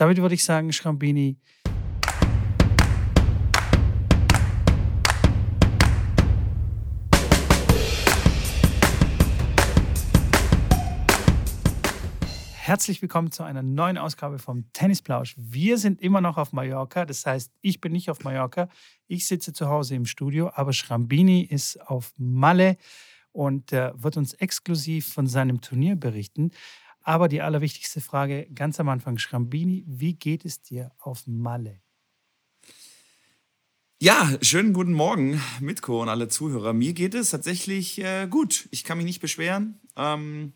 damit würde ich sagen, Schrambini, Herzlich willkommen zu einer neuen Ausgabe vom Tennisplausch. Wir sind immer noch auf Mallorca, das heißt, ich bin nicht auf Mallorca, ich sitze zu Hause im Studio, aber Schrambini ist auf Malle und äh, wird uns exklusiv von seinem Turnier berichten. Aber die allerwichtigste Frage ganz am Anfang, Schrambini, wie geht es dir auf Malle? Ja, schönen guten Morgen, Mitko und alle Zuhörer. Mir geht es tatsächlich äh, gut. Ich kann mich nicht beschweren. Ähm,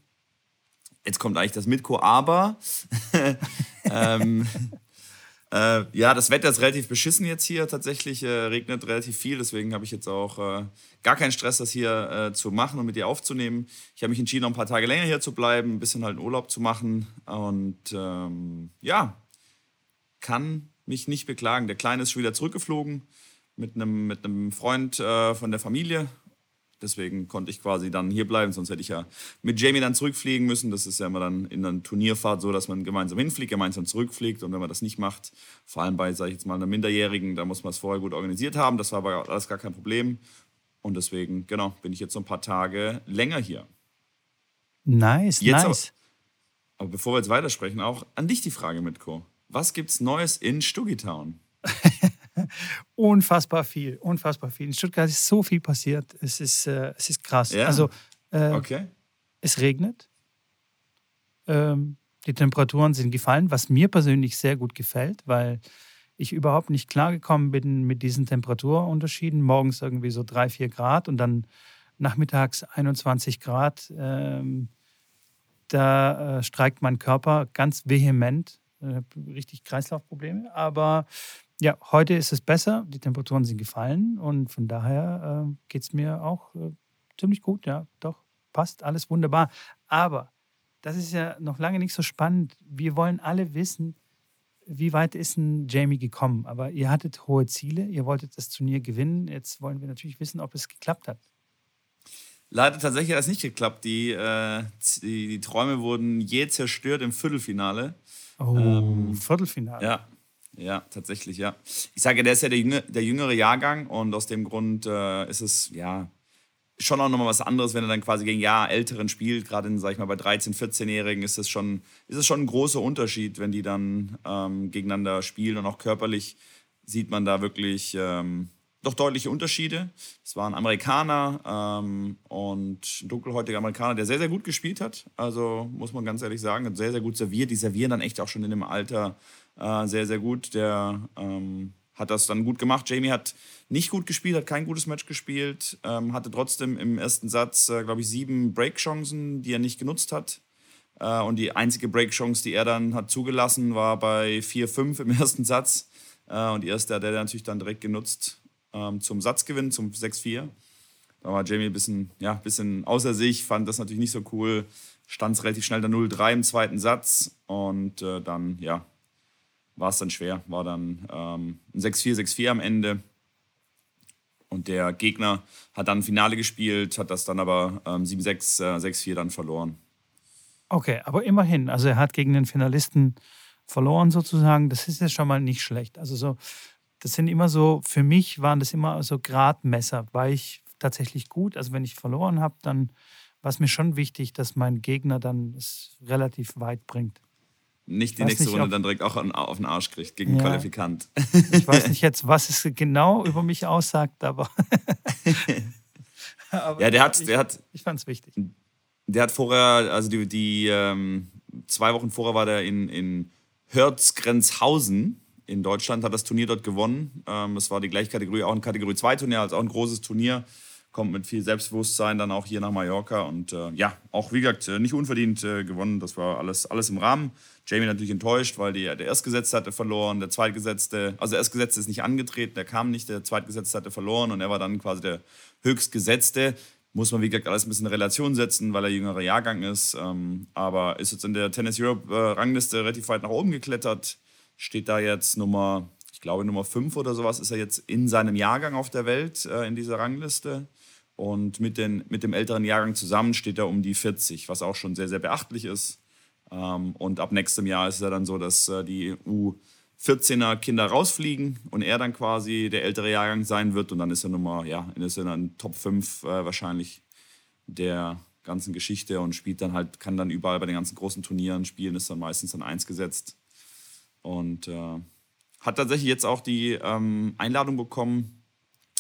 jetzt kommt eigentlich das Mitko, aber ähm, äh, ja, das Wetter ist relativ beschissen jetzt hier. Tatsächlich äh, regnet relativ viel, deswegen habe ich jetzt auch äh, gar keinen Stress, das hier äh, zu machen und mit dir aufzunehmen. Ich habe mich entschieden, noch ein paar Tage länger hier zu bleiben, ein bisschen halt Urlaub zu machen und ähm, ja, kann mich nicht beklagen. Der Kleine ist schon wieder zurückgeflogen mit einem, mit einem Freund äh, von der Familie Deswegen konnte ich quasi dann hier bleiben, sonst hätte ich ja mit Jamie dann zurückfliegen müssen. Das ist ja immer dann in einer Turnierfahrt so, dass man gemeinsam hinfliegt, gemeinsam zurückfliegt. Und wenn man das nicht macht, vor allem bei, sage ich jetzt mal, einer Minderjährigen, da muss man es vorher gut organisiert haben. Das war aber alles gar kein Problem. Und deswegen, genau, bin ich jetzt so ein paar Tage länger hier. Nice, jetzt nice. Aber, aber bevor wir jetzt weitersprechen, auch an dich die Frage, Mitko. Was gibt's Neues in Stugitown? unfassbar viel, unfassbar viel. In Stuttgart ist so viel passiert. Es ist, äh, es ist krass. Ja. Also, äh, okay. es regnet. Ähm, die Temperaturen sind gefallen, was mir persönlich sehr gut gefällt, weil ich überhaupt nicht klargekommen bin mit diesen Temperaturunterschieden. Morgens irgendwie so drei, vier Grad und dann nachmittags 21 Grad. Ähm, da äh, streikt mein Körper ganz vehement. Äh, richtig Kreislaufprobleme. Aber ja, heute ist es besser. Die Temperaturen sind gefallen und von daher äh, geht es mir auch äh, ziemlich gut. Ja, doch, passt alles wunderbar. Aber das ist ja noch lange nicht so spannend. Wir wollen alle wissen, wie weit ist ein Jamie gekommen? Aber ihr hattet hohe Ziele, ihr wolltet das Turnier gewinnen. Jetzt wollen wir natürlich wissen, ob es geklappt hat. Leider tatsächlich hat es nicht geklappt. Die, äh, die, die, Träume wurden je zerstört im Viertelfinale. Oh, ähm, Viertelfinale. Ja, ja, tatsächlich, ja. Ich sage, der ist ja der, jüngere, der jüngere Jahrgang und aus dem Grund äh, ist es, ja, schon auch nochmal was anderes, wenn er dann quasi gegen ja Älteren spielt. Gerade in, sag ich mal, bei 13-, 14-Jährigen ist es schon, schon ein großer Unterschied, wenn die dann ähm, gegeneinander spielen und auch körperlich sieht man da wirklich ähm, doch deutliche Unterschiede. Es war ein Amerikaner ähm, und ein dunkelhäutiger Amerikaner, der sehr, sehr gut gespielt hat. Also muss man ganz ehrlich sagen, hat sehr, sehr gut serviert. Die servieren dann echt auch schon in dem Alter äh, sehr, sehr gut. Der ähm, hat das dann gut gemacht. Jamie hat nicht gut gespielt, hat kein gutes Match gespielt, ähm, hatte trotzdem im ersten Satz, äh, glaube ich, sieben Breakchancen, die er nicht genutzt hat. Äh, und die einzige Breakchance, die er dann hat zugelassen, war bei 4-5 im ersten Satz. Äh, und die erste hat er natürlich dann direkt genutzt ähm, zum Satzgewinn, zum 6-4. Da war Jamie ein bisschen, ja, bisschen außer sich, fand das natürlich nicht so cool. Stand relativ schnell der 0-3 im zweiten Satz und äh, dann, ja, war es dann schwer. War dann ähm, ein 6-4, 6-4 am Ende. Und der Gegner hat dann Finale gespielt, hat das dann aber ähm, 7-6, äh, 6-4 dann verloren. Okay, aber immerhin. Also er hat gegen den Finalisten verloren sozusagen. Das ist ja schon mal nicht schlecht. Also so, das sind immer so, für mich waren das immer so Gradmesser. War ich tatsächlich gut? Also wenn ich verloren habe, dann war es mir schon wichtig, dass mein Gegner dann es relativ weit bringt nicht die nächste nicht, Runde dann direkt auch auf den Arsch kriegt gegen ja. Qualifikant. Ich weiß nicht jetzt, was es genau über mich aussagt, aber. aber ja, der hat, ich, der hat. Ich fand es wichtig. Der hat vorher, also die, die ähm, zwei Wochen vorher war der in, in Hörzgrenzhausen in Deutschland, hat das Turnier dort gewonnen. Ähm, das war die gleiche Kategorie, auch ein Kategorie 2 Turnier, also auch ein großes Turnier kommt mit viel Selbstbewusstsein dann auch hier nach Mallorca und äh, ja, auch wie gesagt, äh, nicht unverdient äh, gewonnen. Das war alles, alles im Rahmen. Jamie natürlich enttäuscht, weil die, der Erstgesetzte hatte verloren, der Zweitgesetzte, also der Erstgesetzte ist nicht angetreten, der kam nicht, der Zweitgesetzte hatte verloren und er war dann quasi der Höchstgesetzte. Muss man, wie gesagt, alles ein bisschen in Relation setzen, weil er jüngerer Jahrgang ist. Ähm, aber ist jetzt in der Tennis Europe-Rangliste äh, relativ weit nach oben geklettert. Steht da jetzt Nummer, ich glaube Nummer 5 oder sowas, ist er jetzt in seinem Jahrgang auf der Welt äh, in dieser Rangliste. Und mit, den, mit dem älteren Jahrgang zusammen steht er um die 40, was auch schon sehr, sehr beachtlich ist. Ähm, und ab nächstem Jahr ist es ja dann so, dass äh, die U14er Kinder rausfliegen und er dann quasi der ältere Jahrgang sein wird. Und dann ist er Nummer, ja, ist er dann Top 5 äh, wahrscheinlich der ganzen Geschichte und spielt dann halt, kann dann überall bei den ganzen großen Turnieren spielen, ist dann meistens dann eins gesetzt. Und äh, hat tatsächlich jetzt auch die ähm, Einladung bekommen,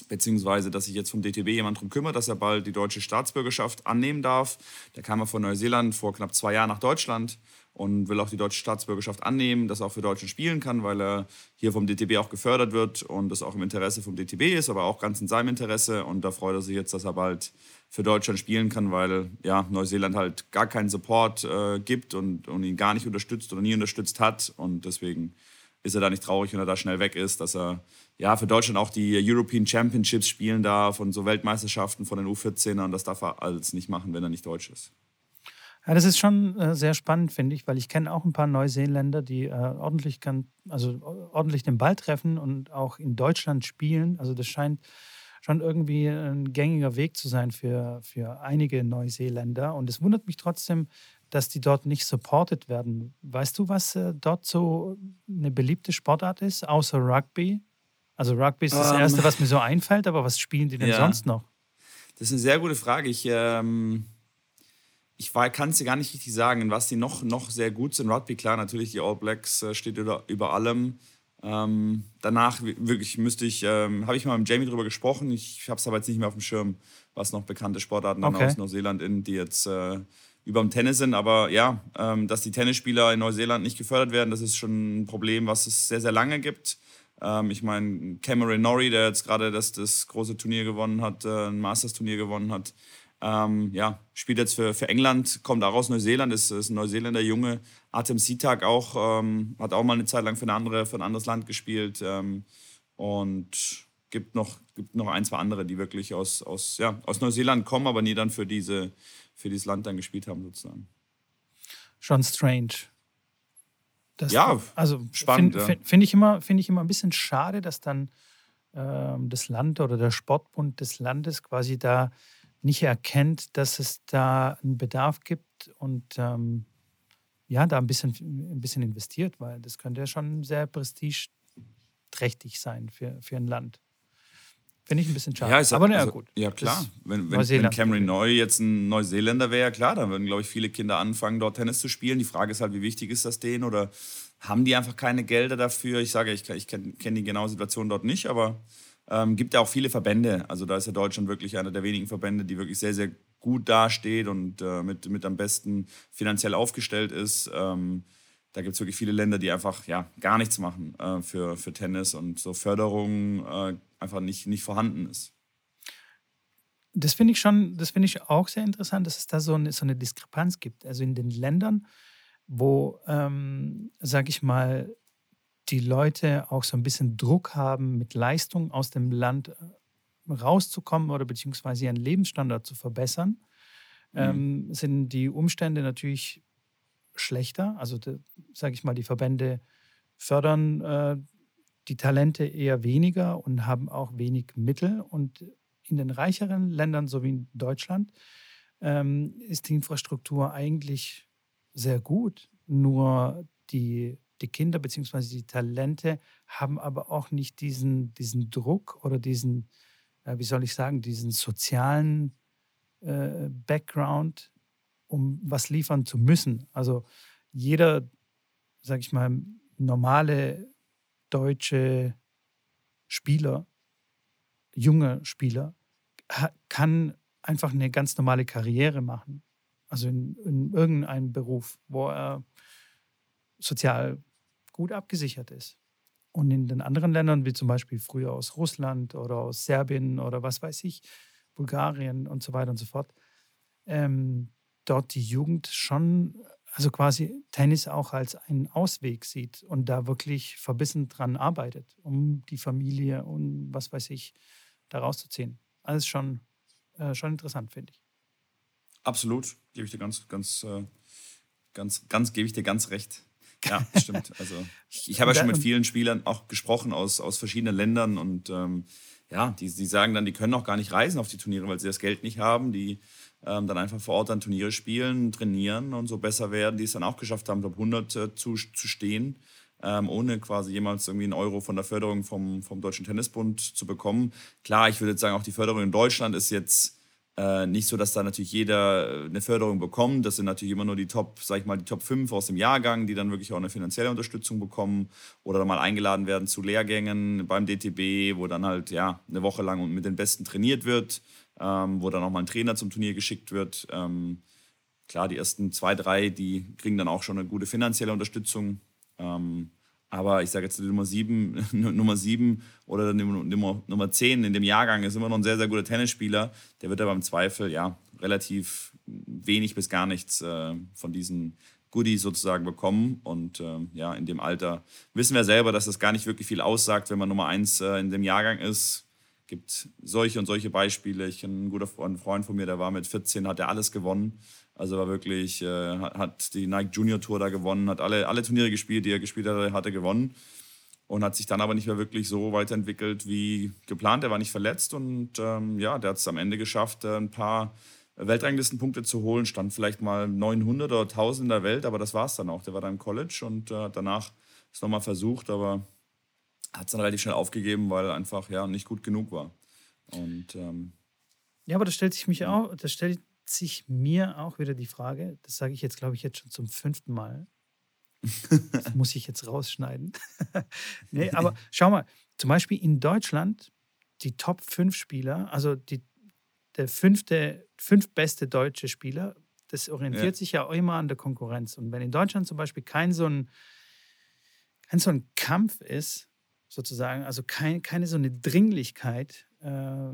beziehungsweise dass sich jetzt vom DTB jemand darum kümmert, dass er bald die deutsche Staatsbürgerschaft annehmen darf. Der kam ja von Neuseeland vor knapp zwei Jahren nach Deutschland und will auch die deutsche Staatsbürgerschaft annehmen, das auch für Deutschland spielen kann, weil er hier vom DTB auch gefördert wird und das auch im Interesse vom DTB ist, aber auch ganz in seinem Interesse. Und da freut er sich jetzt, dass er bald für Deutschland spielen kann, weil ja, Neuseeland halt gar keinen Support äh, gibt und, und ihn gar nicht unterstützt oder nie unterstützt hat. Und deswegen ist er da nicht traurig, wenn er da schnell weg ist, dass er ja für Deutschland auch die European Championships spielen darf und so Weltmeisterschaften von den U14ern. Das darf er alles nicht machen, wenn er nicht deutsch ist. Ja, das ist schon äh, sehr spannend, finde ich, weil ich kenne auch ein paar Neuseeländer, die äh, ordentlich, kann, also ordentlich den Ball treffen und auch in Deutschland spielen. Also das scheint schon irgendwie ein gängiger Weg zu sein für, für einige Neuseeländer. Und es wundert mich trotzdem, dass die dort nicht supported werden. Weißt du, was äh, dort so eine beliebte Sportart ist, außer Rugby? Also Rugby ist das um, ähm. Erste, was mir so einfällt, aber was spielen die denn ja. sonst noch? Das ist eine sehr gute Frage. Ich, ähm, ich kann es dir gar nicht richtig sagen, was die noch, noch sehr gut sind. Rugby, klar, natürlich, die All Blacks äh, steht über, über allem. Ähm, danach wirklich müsste ich, ähm, habe ich mal mit Jamie drüber gesprochen. Ich habe es aber jetzt nicht mehr auf dem Schirm, was noch bekannte Sportarten okay. aus Neuseeland in, die jetzt äh, über dem Tennis sind. Aber ja, ähm, dass die Tennisspieler in Neuseeland nicht gefördert werden, das ist schon ein Problem, was es sehr, sehr lange gibt. Ähm, ich meine, Cameron Norrie, der jetzt gerade das, das große Turnier gewonnen hat, äh, ein Masters-Turnier gewonnen hat, ähm, ja, spielt jetzt für, für England, kommt auch aus Neuseeland, ist, ist ein Neuseeländer Junge. Artem Sitak auch, ähm, hat auch mal eine Zeit lang für, eine andere, für ein anderes Land gespielt. Ähm, und gibt noch, gibt noch ein, zwei andere, die wirklich aus, aus, ja, aus Neuseeland kommen, aber nie dann für, diese, für dieses Land dann gespielt haben, sozusagen. Schon strange. Das, ja, also spannend. Finde find, find ich, immer, find ich immer ein bisschen schade, dass dann ähm, das Land oder der Sportbund des Landes quasi da nicht erkennt, dass es da einen Bedarf gibt und ähm, ja, da ein bisschen, ein bisschen investiert, weil das könnte ja schon sehr prestigeträchtig sein für, für ein Land. Finde ich ein bisschen schade. Ja, ist, Aber naja, also, gut. Ja, klar. Wenn, wenn, wenn, Cameron Neu jetzt ein Neuseeländer wäre, klar, dann würden, glaube ich, viele Kinder anfangen, dort Tennis zu spielen. Die Frage ist halt, wie wichtig ist das denen? Oder haben die einfach keine Gelder dafür? Ich sage, ich, ich kenne kenn die genaue Situation dort nicht, aber ähm, gibt ja auch viele Verbände. Also da ist ja Deutschland wirklich einer der wenigen Verbände, die wirklich sehr, sehr gut dasteht und äh, mit, mit am besten finanziell aufgestellt ist. Ähm, da gibt es wirklich viele Länder, die einfach ja, gar nichts machen äh, für, für Tennis und so Förderung äh, einfach nicht, nicht vorhanden ist. Das finde ich schon, das finde ich auch sehr interessant, dass es da so eine, so eine Diskrepanz gibt. Also in den Ländern, wo, ähm, sage ich mal, die Leute auch so ein bisschen Druck haben, mit Leistung aus dem Land äh, rauszukommen oder beziehungsweise ihren Lebensstandard zu verbessern, mhm. ähm, sind die Umstände natürlich schlechter. Also sage ich mal, die Verbände fördern äh, die Talente eher weniger und haben auch wenig Mittel. Und in den reicheren Ländern, so wie in Deutschland, ähm, ist die Infrastruktur eigentlich sehr gut. Nur die, die Kinder bzw. die Talente haben aber auch nicht diesen, diesen Druck oder diesen, äh, wie soll ich sagen, diesen sozialen äh, Background, um was liefern zu müssen. Also jeder, sag ich mal, normale deutsche Spieler, junge Spieler, kann einfach eine ganz normale Karriere machen. Also in, in irgendeinem Beruf, wo er sozial gut abgesichert ist. Und in den anderen Ländern, wie zum Beispiel früher aus Russland oder aus Serbien oder was weiß ich, Bulgarien und so weiter und so fort, ähm, dort die Jugend schon, also quasi Tennis auch als einen Ausweg sieht und da wirklich verbissen dran arbeitet, um die Familie und was weiß ich da rauszuziehen. Alles schon, äh, schon interessant, finde ich. Absolut, gebe ich dir ganz, ganz, äh, ganz, ganz, gebe ich dir ganz recht. Ja, stimmt. Also ich, ich habe ja schon mit vielen Spielern auch gesprochen aus, aus verschiedenen Ländern und ähm, ja, die, die sagen dann, die können auch gar nicht reisen auf die Turniere, weil sie das Geld nicht haben. Die ähm, dann einfach vor Ort dann Turniere spielen, trainieren und so besser werden, die es dann auch geschafft haben, Top 100 äh, zu, zu stehen, ähm, ohne quasi jemals irgendwie einen Euro von der Förderung vom, vom Deutschen Tennisbund zu bekommen. Klar, ich würde jetzt sagen, auch die Förderung in Deutschland ist jetzt äh, nicht so, dass da natürlich jeder äh, eine Förderung bekommt. Das sind natürlich immer nur die Top, sag ich mal, die Top 5 aus dem Jahrgang, die dann wirklich auch eine finanzielle Unterstützung bekommen oder dann mal eingeladen werden zu Lehrgängen beim DTB, wo dann halt ja eine Woche lang mit den Besten trainiert wird ähm, wo dann auch mal ein Trainer zum Turnier geschickt wird. Ähm, klar, die ersten zwei, drei, die kriegen dann auch schon eine gute finanzielle Unterstützung. Ähm, aber ich sage jetzt die Nummer sieben, Nummer sieben oder Nummer, Nummer zehn in dem Jahrgang ist immer noch ein sehr, sehr guter Tennisspieler. Der wird aber im Zweifel ja relativ wenig bis gar nichts äh, von diesen Goodies sozusagen bekommen. Und äh, ja, in dem Alter wissen wir selber, dass das gar nicht wirklich viel aussagt, wenn man Nummer eins äh, in dem Jahrgang ist gibt solche und solche Beispiele. Ich kenne einen guten Freund von mir, der war mit 14, hat er alles gewonnen. Also war wirklich, äh, hat die Nike Junior Tour da gewonnen, hat alle, alle Turniere gespielt, die er gespielt hat, hat er gewonnen. Und hat sich dann aber nicht mehr wirklich so weiterentwickelt wie geplant. Er war nicht verletzt und ähm, ja, der hat es am Ende geschafft, äh, ein paar Weltranglistenpunkte zu holen. Stand vielleicht mal 900 oder 1000 in der Welt, aber das war es dann auch. Der war da im College und äh, danach es nochmal versucht, aber hat es dann relativ schnell aufgegeben, weil einfach ja nicht gut genug war. Und ähm, ja, aber da stellt sich mich auch, da stellt sich mir auch wieder die Frage, das sage ich jetzt, glaube ich, jetzt schon zum fünften Mal. Das muss ich jetzt rausschneiden. nee, aber schau mal, zum Beispiel in Deutschland die Top 5 Spieler, also die, der fünfte, fünf beste deutsche Spieler, das orientiert ja. sich ja auch immer an der Konkurrenz. Und wenn in Deutschland zum Beispiel kein so ein, kein so ein Kampf ist, sozusagen, also kein, keine so eine Dringlichkeit, äh,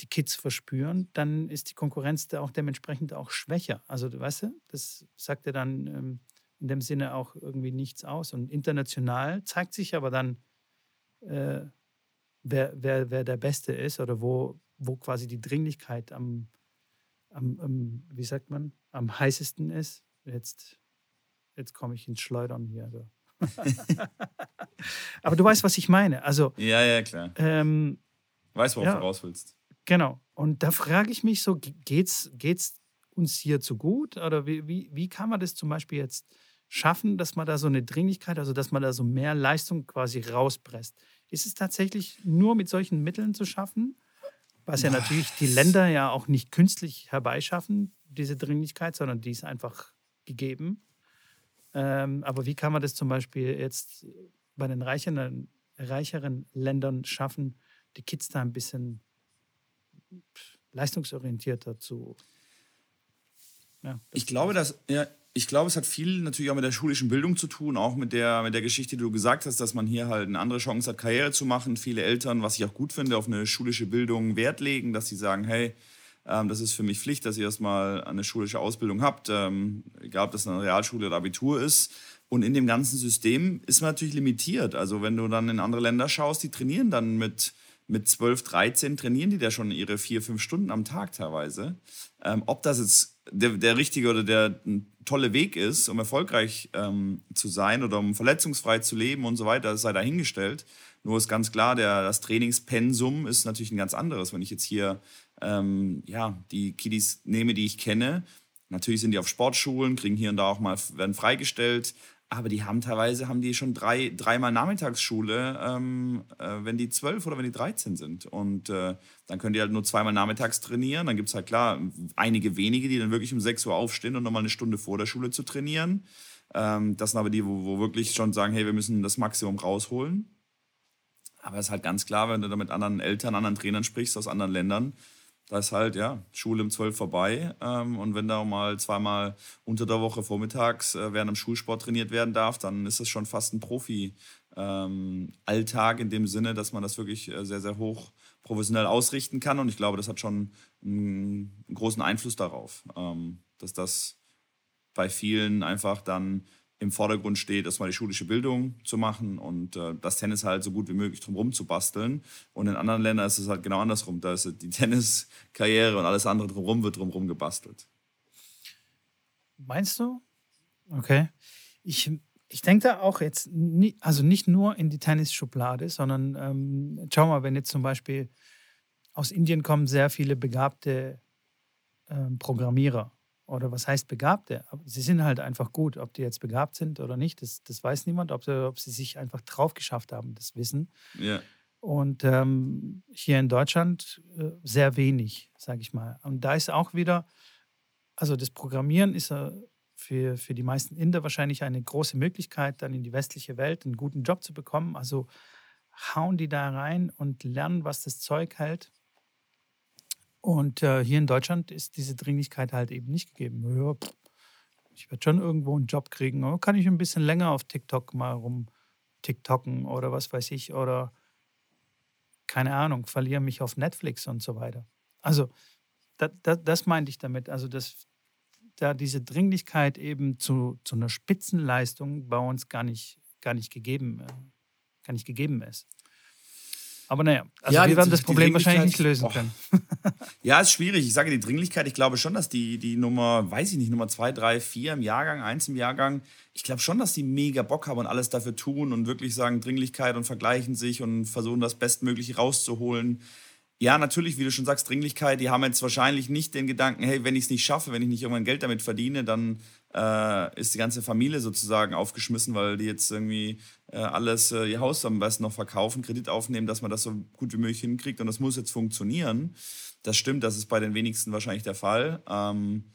die Kids verspüren, dann ist die Konkurrenz da auch dementsprechend auch schwächer. Also, weißt du, das sagt ja dann ähm, in dem Sinne auch irgendwie nichts aus. Und international zeigt sich aber dann, äh, wer, wer, wer der Beste ist oder wo, wo quasi die Dringlichkeit am, am, am wie sagt man, am heißesten ist. Jetzt, jetzt komme ich ins Schleudern hier. Also. Aber du weißt, was ich meine. Also, ja, ja, klar. Ähm, weißt, worauf ja, du raus willst. Genau. Und da frage ich mich so, geht's, geht's uns hier zu gut? Oder wie, wie, wie kann man das zum Beispiel jetzt schaffen, dass man da so eine Dringlichkeit, also dass man da so mehr Leistung quasi rauspresst? Ist es tatsächlich nur mit solchen Mitteln zu schaffen? Was ja natürlich die Länder ja auch nicht künstlich herbeischaffen, diese Dringlichkeit, sondern die ist einfach gegeben. Ähm, aber wie kann man das zum Beispiel jetzt bei den reicheren, reicheren Ländern schaffen, die Kids da ein bisschen leistungsorientierter zu. Ja, ich glaube, dass, ja, ich glaube, es hat viel natürlich auch mit der schulischen Bildung zu tun, auch mit der, mit der Geschichte, die du gesagt hast, dass man hier halt eine andere Chance hat, Karriere zu machen. Viele Eltern, was ich auch gut finde, auf eine schulische Bildung Wert legen, dass sie sagen, hey, das ist für mich Pflicht, dass ihr erstmal eine schulische Ausbildung habt, ähm, egal ob das eine Realschule oder Abitur ist. Und in dem ganzen System ist man natürlich limitiert. Also wenn du dann in andere Länder schaust, die trainieren dann mit, mit 12, 13, trainieren die da schon ihre vier, fünf Stunden am Tag teilweise. Ähm, ob das jetzt der, der richtige oder der tolle Weg ist, um erfolgreich ähm, zu sein oder um verletzungsfrei zu leben und so weiter, sei dahingestellt. Nur ist ganz klar, der, das Trainingspensum ist natürlich ein ganz anderes. Wenn ich jetzt hier ähm, ja, die Kiddies nehme, die ich kenne, natürlich sind die auf Sportschulen, kriegen hier und da auch mal, werden freigestellt, aber die haben teilweise haben die schon drei, dreimal Nachmittagsschule, ähm, äh, wenn die zwölf oder wenn die 13 sind. Und äh, dann können die halt nur zweimal nachmittags trainieren. Dann gibt es halt klar einige wenige, die dann wirklich um 6 Uhr aufstehen und nochmal eine Stunde vor der Schule zu trainieren. Ähm, das sind aber die, wo, wo wirklich schon sagen, hey, wir müssen das Maximum rausholen. Aber es ist halt ganz klar, wenn du da mit anderen Eltern, anderen Trainern sprichst aus anderen Ländern, da ist halt, ja, Schule um 12 vorbei. Ähm, und wenn da mal zweimal unter der Woche vormittags äh, während dem Schulsport trainiert werden darf, dann ist das schon fast ein Profi-Alltag ähm, in dem Sinne, dass man das wirklich äh, sehr, sehr hoch professionell ausrichten kann. Und ich glaube, das hat schon einen, großen Einfluss darauf, ähm, dass das bei vielen einfach dann im Vordergrund steht, erstmal die schulische Bildung zu machen und äh, das Tennis halt so gut wie möglich drumherum zu basteln. Und in anderen Ländern ist es halt genau andersrum. Da ist die Tenniskarriere und alles andere drumherum wird drumherum gebastelt. Meinst du? Okay. Ich, ich denke da auch jetzt, nie, also nicht nur in die Tennisschublade, sondern ähm, schau mal, wenn jetzt zum Beispiel aus Indien kommen sehr viele begabte ähm, Programmierer. Oder was heißt Begabte? Sie sind halt einfach gut. Ob die jetzt begabt sind oder nicht, das, das weiß niemand. Ob sie, ob sie sich einfach drauf geschafft haben, das Wissen. Ja. Und ähm, hier in Deutschland äh, sehr wenig, sage ich mal. Und da ist auch wieder, also das Programmieren ist äh, für, für die meisten Inder wahrscheinlich eine große Möglichkeit, dann in die westliche Welt einen guten Job zu bekommen. Also hauen die da rein und lernen, was das Zeug hält. Und äh, hier in Deutschland ist diese Dringlichkeit halt eben nicht gegeben. Ja, ich werde schon irgendwo einen Job kriegen. Oder kann ich ein bisschen länger auf TikTok mal rum TikToken oder was weiß ich. Oder keine Ahnung, verliere mich auf Netflix und so weiter. Also das, das, das meinte ich damit. Also dass da diese Dringlichkeit eben zu, zu einer Spitzenleistung bei uns gar nicht, gar nicht gegeben, äh, gar nicht gegeben ist. Aber naja, also ja, wir werden das Problem wahrscheinlich nicht lösen können. ja, ist schwierig. Ich sage die Dringlichkeit, ich glaube schon, dass die, die Nummer, weiß ich nicht, Nummer zwei, drei, vier im Jahrgang, eins im Jahrgang, ich glaube schon, dass die mega Bock haben und alles dafür tun und wirklich sagen Dringlichkeit und vergleichen sich und versuchen, das Bestmögliche rauszuholen. Ja, natürlich, wie du schon sagst, Dringlichkeit, die haben jetzt wahrscheinlich nicht den Gedanken, hey, wenn ich es nicht schaffe, wenn ich nicht irgendwann Geld damit verdiene, dann äh, ist die ganze Familie sozusagen aufgeschmissen, weil die jetzt irgendwie äh, alles, äh, ihr Haus am besten noch verkaufen, Kredit aufnehmen, dass man das so gut wie möglich hinkriegt und das muss jetzt funktionieren. Das stimmt, das ist bei den wenigsten wahrscheinlich der Fall. Ähm,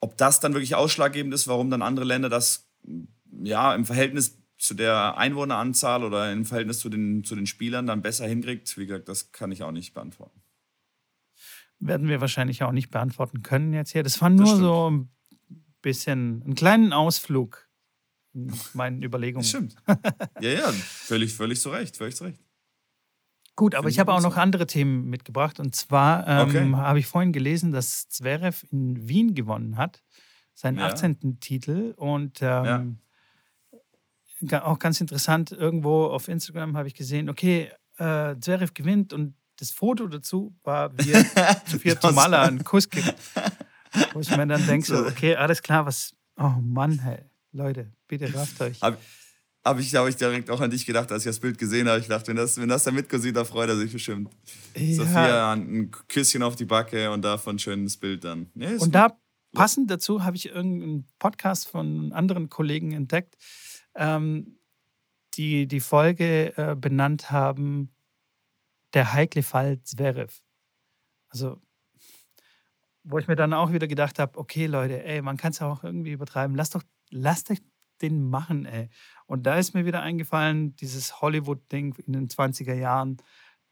ob das dann wirklich ausschlaggebend ist, warum dann andere Länder das ja im Verhältnis zu der Einwohneranzahl oder im Verhältnis zu den, zu den Spielern dann besser hinkriegt, wie gesagt, das kann ich auch nicht beantworten. Werden wir wahrscheinlich auch nicht beantworten können jetzt hier. Das war nur das so ein bisschen, einen kleinen Ausflug in meinen Überlegungen. Stimmt. Ja, ja, völlig, völlig zu Recht, völlig zu Recht. Gut, aber Find ich habe auch noch andere Themen mitgebracht. Und zwar ähm, okay. habe ich vorhin gelesen, dass Zverev in Wien gewonnen hat, seinen ja. 18. Titel. Und ähm, ja. auch ganz interessant, irgendwo auf Instagram habe ich gesehen, okay, äh, Zverev gewinnt und das Foto dazu war, wie er zu vier Tomala einen Kuss gibt. Wo ich mir dann denke, so, okay, alles klar, was. Oh Mann, hey, Leute, bitte rafft euch. Habe hab ich, hab ich direkt auch an dich gedacht, als ich das Bild gesehen habe. Ich dachte, wenn das, wenn das der Mitko sieht, da freut er sich bestimmt. Ja. Sophia, ein Küsschen auf die Backe und davon schönes Bild dann. Nee, und gut. da passend dazu habe ich irgendeinen Podcast von anderen Kollegen entdeckt, ähm, die die Folge äh, benannt haben, der heikle Fall Zverev. Also wo ich mir dann auch wieder gedacht habe, okay, Leute, ey, man kann es auch irgendwie übertreiben. Lasst doch, lasst euch den machen, ey. Und da ist mir wieder eingefallen, dieses Hollywood-Ding in den 20er Jahren,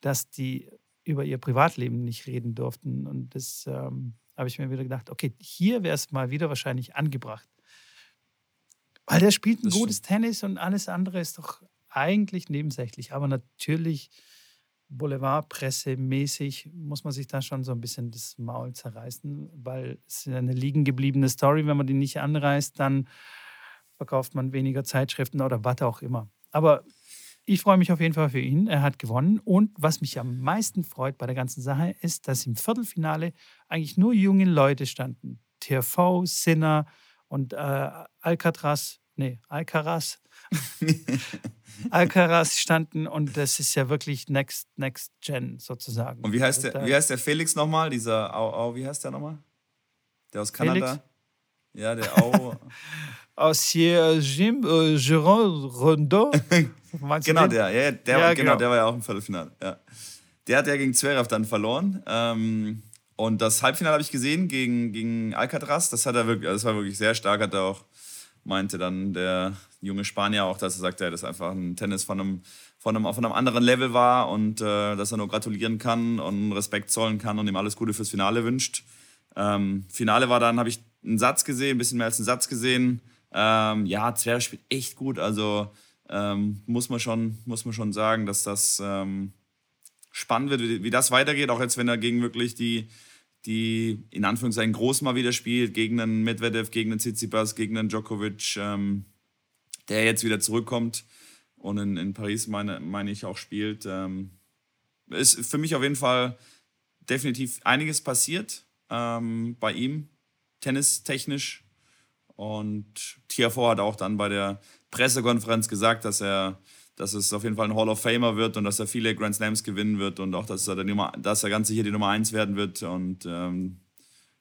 dass die über ihr Privatleben nicht reden durften. Und das ähm, habe ich mir wieder gedacht, okay, hier wäre es mal wieder wahrscheinlich angebracht. Weil der spielt ein das gutes stimmt. Tennis und alles andere ist doch eigentlich nebensächlich. Aber natürlich Boulevardpresse-mäßig muss man sich da schon so ein bisschen das Maul zerreißen, weil es ist eine liegen gebliebene Story. Wenn man die nicht anreißt, dann verkauft man weniger Zeitschriften oder was auch immer. Aber ich freue mich auf jeden Fall für ihn. Er hat gewonnen. Und was mich am meisten freut bei der ganzen Sache ist, dass im Viertelfinale eigentlich nur junge Leute standen. TRV, Sinner und äh, Alcatraz, nee, Alcaraz. Alcaraz standen und das ist ja wirklich Next, Next Gen sozusagen. Und wie heißt der, wie heißt der Felix nochmal? Dieser Au, Au, wie heißt der nochmal? Der aus Kanada? Felix? Ja, der Au. aus hier Jim äh, Jérôme Rondeau. genau, der, ja, der, ja, genau, genau, der war ja auch im Viertelfinale. Ja. Der hat ja gegen Zverev dann verloren. Ähm, und das Halbfinale habe ich gesehen gegen, gegen Alcatraz. Das hat er wirklich, das war wirklich sehr stark, hat er auch meinte dann der junge Spanier auch, dass er sagte, dass einfach ein Tennis von einem, von einem, von einem anderen Level war und äh, dass er nur gratulieren kann und Respekt zollen kann und ihm alles Gute fürs Finale wünscht. Ähm, Finale war dann, habe ich einen Satz gesehen, ein bisschen mehr als einen Satz gesehen. Ähm, ja, Zverev spielt echt gut, also ähm, muss, man schon, muss man schon sagen, dass das ähm, spannend wird, wie, wie das weitergeht, auch jetzt, wenn er gegen wirklich die die in Anführungszeichen groß mal wieder spielt, gegen einen Medvedev, gegen einen Tsitsipas, gegen einen Djokovic, ähm, der jetzt wieder zurückkommt und in, in Paris, meine, meine ich, auch spielt. Ähm, ist für mich auf jeden Fall definitiv einiges passiert ähm, bei ihm, tennistechnisch. Und Tiafoe hat auch dann bei der Pressekonferenz gesagt, dass er dass es auf jeden Fall ein Hall of Famer wird und dass er viele Grand Slams gewinnen wird und auch, dass er, der Nummer, dass er ganz sicher die Nummer 1 werden wird. Und ähm,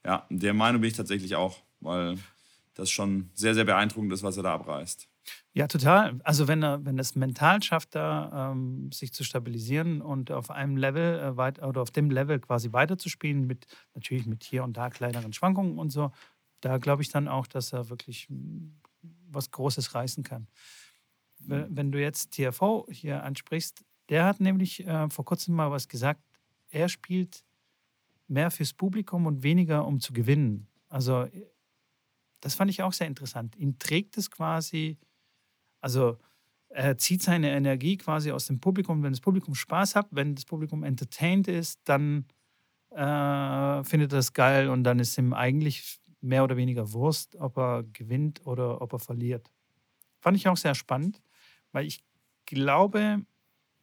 Ja, der Meinung bin ich tatsächlich auch, weil das schon sehr, sehr beeindruckend ist, was er da abreißt. Ja, total. Also wenn er, wenn es mental schafft, da ähm, sich zu stabilisieren und auf einem Level äh, weit, oder auf dem Level quasi weiterzuspielen, mit natürlich mit hier und da kleineren Schwankungen und so, da glaube ich dann auch, dass er wirklich hm, was Großes reißen kann. Wenn du jetzt TFO hier ansprichst, der hat nämlich äh, vor kurzem mal was gesagt. Er spielt mehr fürs Publikum und weniger um zu gewinnen. Also das fand ich auch sehr interessant. Ihn trägt es quasi also er zieht seine Energie quasi aus dem Publikum. Wenn das Publikum Spaß hat, wenn das Publikum entertained ist, dann äh, findet er das geil und dann ist ihm eigentlich mehr oder weniger Wurst, ob er gewinnt oder ob er verliert. Fand ich auch sehr spannend, weil ich glaube,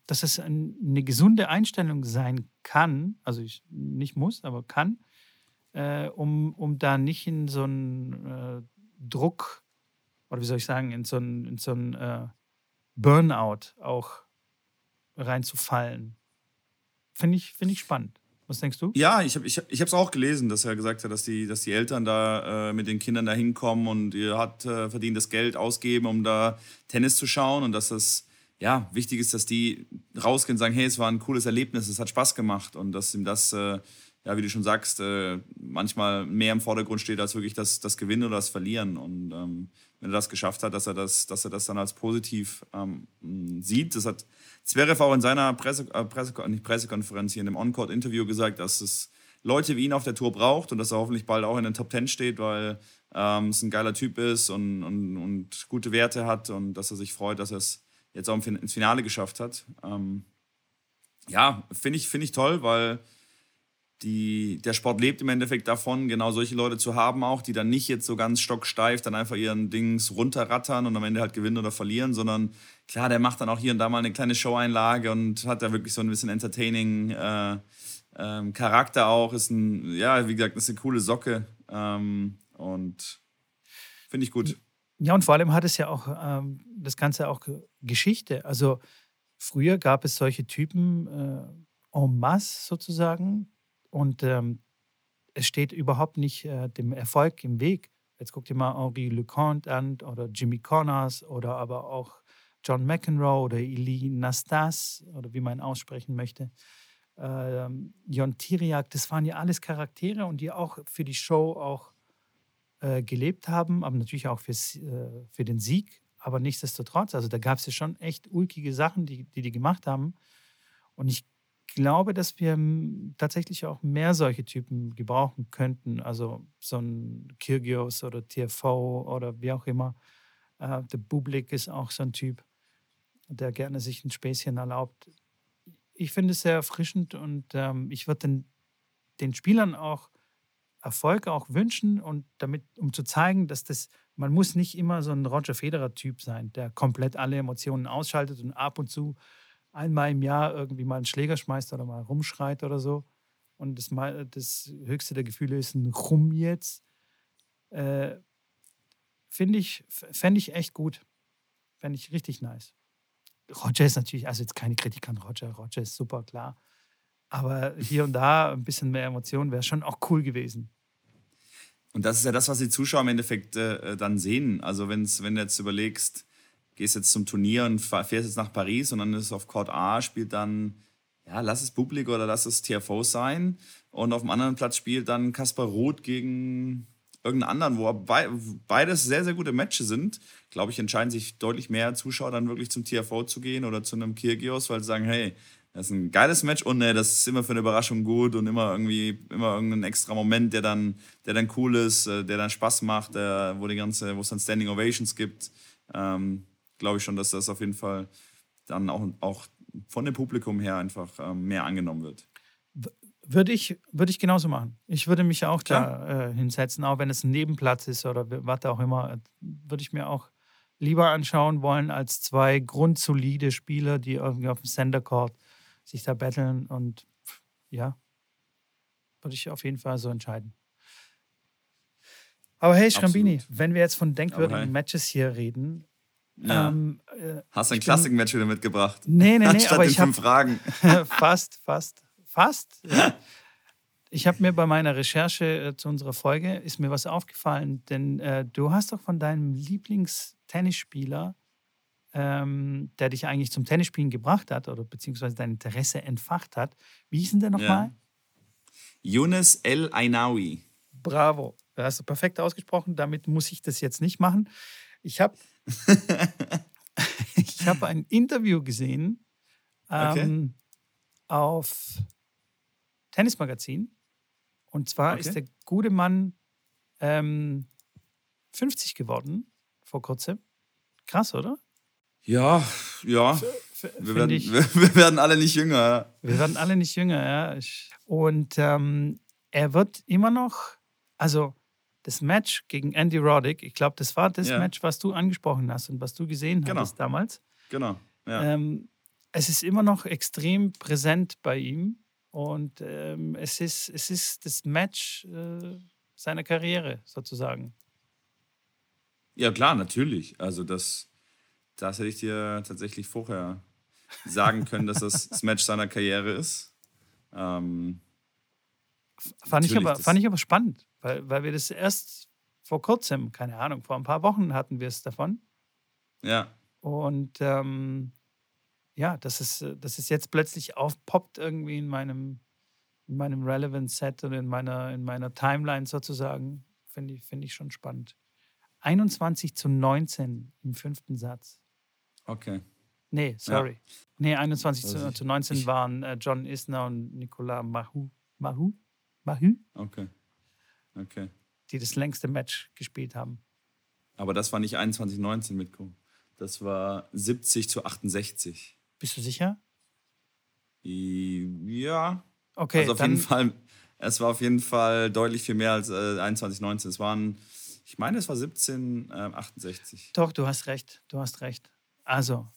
dass es eine gesunde Einstellung sein kann, also ich nicht muss, aber kann, äh, um, um da nicht in so einen äh, Druck oder wie soll ich sagen, in so ein, in so ein äh, Burnout auch reinzufallen. Finde ich, find ich spannend. Was denkst du? Ja, ich habe es ich, ich auch gelesen, dass er gesagt hat, dass die, dass die Eltern da äh, mit den Kindern da hinkommen und ihr hat äh, verdientes Geld ausgeben, um da Tennis zu schauen und dass das ja wichtig ist, dass die rausgehen und sagen, hey, es war ein cooles Erlebnis, es hat Spaß gemacht und dass ihm das, äh, ja, wie du schon sagst, äh, manchmal mehr im Vordergrund steht als wirklich das, das Gewinnen oder das Verlieren. Und ähm, wenn er das geschafft hat, dass er das, dass er das dann als positiv ähm, sieht. Das hat Zverev auch in seiner Presse, äh, Presse, nicht Pressekonferenz hier in dem On-Court-Interview gesagt, dass es Leute wie ihn auf der Tour braucht und dass er hoffentlich bald auch in den Top Ten steht, weil ähm, es ein geiler Typ ist und, und, und, gute Werte hat und dass er sich freut, dass er es jetzt auch ins Finale geschafft hat. Ähm, ja, finde ich, find ich toll, weil die, der Sport lebt im Endeffekt davon, genau solche Leute zu haben auch, die dann nicht jetzt so ganz stocksteif dann einfach ihren Dings runterrattern und am Ende halt gewinnen oder verlieren, sondern klar, der macht dann auch hier und da mal eine kleine Show-Einlage und hat da wirklich so ein bisschen entertaining äh, ähm, Charakter auch, ist ein, ja, wie gesagt, ist eine coole Socke ähm, und finde ich gut. Ja, und vor allem hat es ja auch ähm, das Ganze auch Geschichte. Also früher gab es solche Typen äh, en masse sozusagen, und ähm, es steht überhaupt nicht äh, dem Erfolg im Weg. Jetzt guckt ihr mal Henri Leconte an oder Jimmy Connors oder aber auch John McEnroe oder Eli Nastas oder wie man aussprechen möchte. Ähm, Jon Tiriak, das waren ja alles Charaktere und die auch für die Show auch äh, gelebt haben, aber natürlich auch fürs, äh, für den Sieg. Aber nichtsdestotrotz, also da gab es ja schon echt ulkige Sachen, die, die die gemacht haben. Und ich glaube, dass wir tatsächlich auch mehr solche Typen gebrauchen könnten. Also so ein Kyrgios oder TFV oder wie auch immer. Äh, der Bublik ist auch so ein Typ, der gerne sich ein Späßchen erlaubt. Ich finde es sehr erfrischend und ähm, ich würde den, den Spielern auch Erfolg auch wünschen und damit, um zu zeigen, dass das, man muss nicht immer so ein Roger Federer-Typ sein, der komplett alle Emotionen ausschaltet und ab und zu einmal im Jahr irgendwie mal einen Schläger schmeißt oder mal rumschreit oder so. Und das, das höchste der Gefühle ist ein Rum jetzt. Äh, Finde ich, fände ich echt gut. Fände ich richtig nice. Roger ist natürlich, also jetzt keine Kritik an Roger. Roger ist super, klar. Aber hier und da ein bisschen mehr Emotionen wäre schon auch cool gewesen. Und das ist ja das, was die Zuschauer im Endeffekt äh, dann sehen. Also wenn's, wenn du jetzt überlegst, gehst jetzt zum Turnier und fährst jetzt nach Paris und dann ist es auf Court A, spielt dann, ja, lass es Publik oder lass es TFO sein. Und auf dem anderen Platz spielt dann Kaspar Roth gegen irgendeinen anderen, wo beides sehr, sehr gute Matches sind. Glaube ich, entscheiden sich deutlich mehr Zuschauer dann wirklich zum TFO zu gehen oder zu einem Kirgios, weil sie sagen, hey, das ist ein geiles Match und ne, das ist immer für eine Überraschung gut und immer irgendwie immer irgendein extra Moment, der dann, der dann cool ist, äh, der dann Spaß macht, der, wo die ganze, wo es dann Standing Ovations gibt. Ähm, glaube ich schon, dass das auf jeden Fall dann auch, auch von dem Publikum her einfach ähm, mehr angenommen wird. Würde ich, würde ich genauso machen. Ich würde mich auch Klar. da äh, hinsetzen, auch wenn es ein Nebenplatz ist oder was auch immer, würde ich mir auch lieber anschauen wollen als zwei grundsolide Spieler, die irgendwie auf dem Center Court sich da betteln und ja, würde ich auf jeden Fall so entscheiden. Aber hey, Schrambini, wenn wir jetzt von denkwürdigen. Matches hier reden, ja. Ähm, äh, Hast du ein Klassikmatch wieder mitgebracht? Nee, nee, nee. aber ich habe Fragen. fast, fast, fast. Ja. Ich habe mir bei meiner Recherche äh, zu unserer Folge ist mir was aufgefallen, denn äh, du hast doch von deinem Lieblingstennisspieler, ähm, der dich eigentlich zum Tennisspielen gebracht hat oder beziehungsweise dein Interesse entfacht hat. Wie hieß denn der nochmal? Ja. Yunus El Ainawi. Bravo. Da hast du perfekt ausgesprochen. Damit muss ich das jetzt nicht machen. Ich habe ich hab ein Interview gesehen ähm, okay. auf Tennismagazin. Und zwar okay. ist der gute Mann ähm, 50 geworden vor kurzem. Krass, oder? Ja, ja. wir, werden, ich, wir, wir, werden alle nicht jünger. Wir werden alle nicht jünger, ja. Und ähm, er wird immer noch, also das Match gegen Andy Roddick, ich glaube, das war das ja. Match, was du angesprochen hast und was du gesehen genau. hattest damals. Genau. Ja. Ähm, es ist immer noch extrem präsent bei ihm und ähm, es, ist, es ist das Match äh, seiner Karriere sozusagen. Ja, klar, natürlich. Also, das, das hätte ich dir tatsächlich vorher sagen können, dass das das Match seiner Karriere ist. Ähm, fand, ich aber, fand ich aber spannend, weil, weil wir das erst vor kurzem, keine Ahnung, vor ein paar Wochen hatten wir es davon. Ja. Und ähm, ja, dass es, dass es jetzt plötzlich aufpoppt irgendwie in meinem, in meinem Relevant Set und in meiner, in meiner Timeline sozusagen, finde ich, find ich schon spannend. 21 zu 19 im fünften Satz. Okay. Nee, sorry. Ja. Nee, 21 zu, zu 19 ich, waren äh, John Isner und Nicolas Mahou. Mahou? Mahou? Okay. Okay. Die das längste Match gespielt haben. Aber das war nicht 21-19 Mitko. Das war 70 zu 68. Bist du sicher? Ja. Okay. Also auf jeden Fall, es war auf jeden Fall deutlich viel mehr als äh, 21-19. Es waren, ich meine, es war 17, äh, 68. Doch, du hast recht. Du hast recht. Also,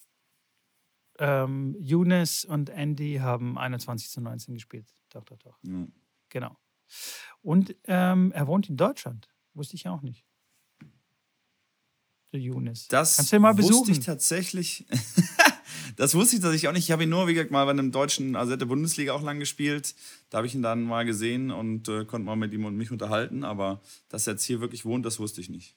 ähm, Younes und Andy haben 21 zu 19 gespielt. Doch, doch, doch. Ja. Genau. Und ähm, er wohnt in Deutschland. Wusste ich auch nicht. Der Younes. Das Kannst du mal besuchen? wusste ich tatsächlich. das wusste ich tatsächlich auch nicht. Ich habe ihn nur, wie gesagt, mal bei einem deutschen, also er der Bundesliga auch lang gespielt. Da habe ich ihn dann mal gesehen und äh, konnte mal mit ihm und mich unterhalten. Aber dass er jetzt hier wirklich wohnt, das wusste ich nicht.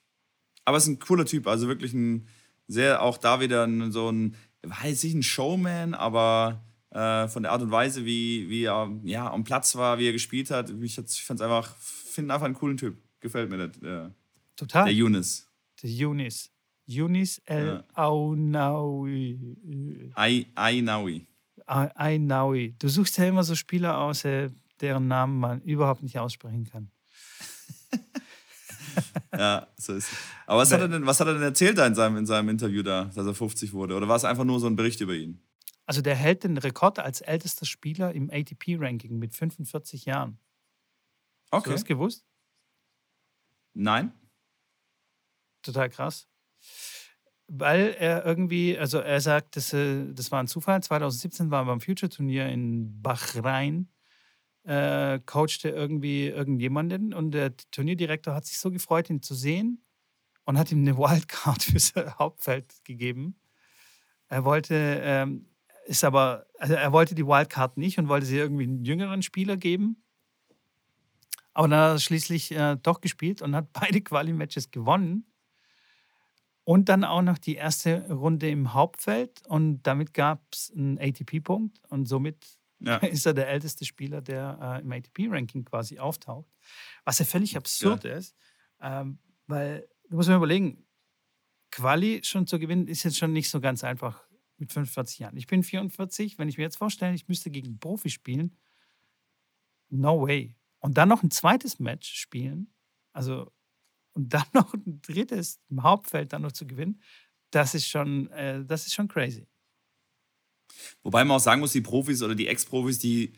Aber es ist ein cooler Typ. Also wirklich ein sehr, auch da wieder so ein, weiß ich, ein Showman, aber äh, von der Art und Weise, wie, wie er ja, am Platz war, wie er gespielt hat, ich, ich fand einfach, finde einfach einen coolen Typ. Gefällt mir der, der Total. Der Yunis. Der Yunis. Yunis El Aunawi. Ainawi. Ainawi. Du suchst ja immer so Spieler aus, äh, deren Namen man überhaupt nicht aussprechen kann. ja, so ist es. Aber was hat, er denn, was hat er denn erzählt da in seinem, in seinem Interview da, dass er 50 wurde? Oder war es einfach nur so ein Bericht über ihn? Also der hält den Rekord als ältester Spieler im ATP-Ranking mit 45 Jahren. Okay. Hast du das gewusst? Nein. Total krass. Weil er irgendwie, also er sagt, das, äh, das war ein Zufall. 2017 war er beim Future-Turnier in Bahrain äh, coachte irgendwie irgendjemanden und der Turnierdirektor hat sich so gefreut, ihn zu sehen und hat ihm eine Wildcard fürs Hauptfeld gegeben. Er wollte, ähm, ist aber, also er wollte die Wildcard nicht und wollte sie irgendwie einen jüngeren Spieler geben. Aber dann hat er schließlich äh, doch gespielt und hat beide Quali-Matches gewonnen. Und dann auch noch die erste Runde im Hauptfeld. Und damit gab es einen ATP-Punkt. Und somit ja. ist er der älteste Spieler, der äh, im ATP-Ranking quasi auftaucht. Was ja völlig absurd ja. ist, ähm, weil du musst mir überlegen, Quali schon zu gewinnen, ist jetzt schon nicht so ganz einfach mit 45 Jahren. Ich bin 44, wenn ich mir jetzt vorstelle, ich müsste gegen einen Profi spielen, no way. Und dann noch ein zweites Match spielen, also und dann noch ein drittes im Hauptfeld dann noch zu gewinnen, das ist schon, äh, das ist schon crazy. Wobei man auch sagen muss, die Profis oder die Ex-Profis, die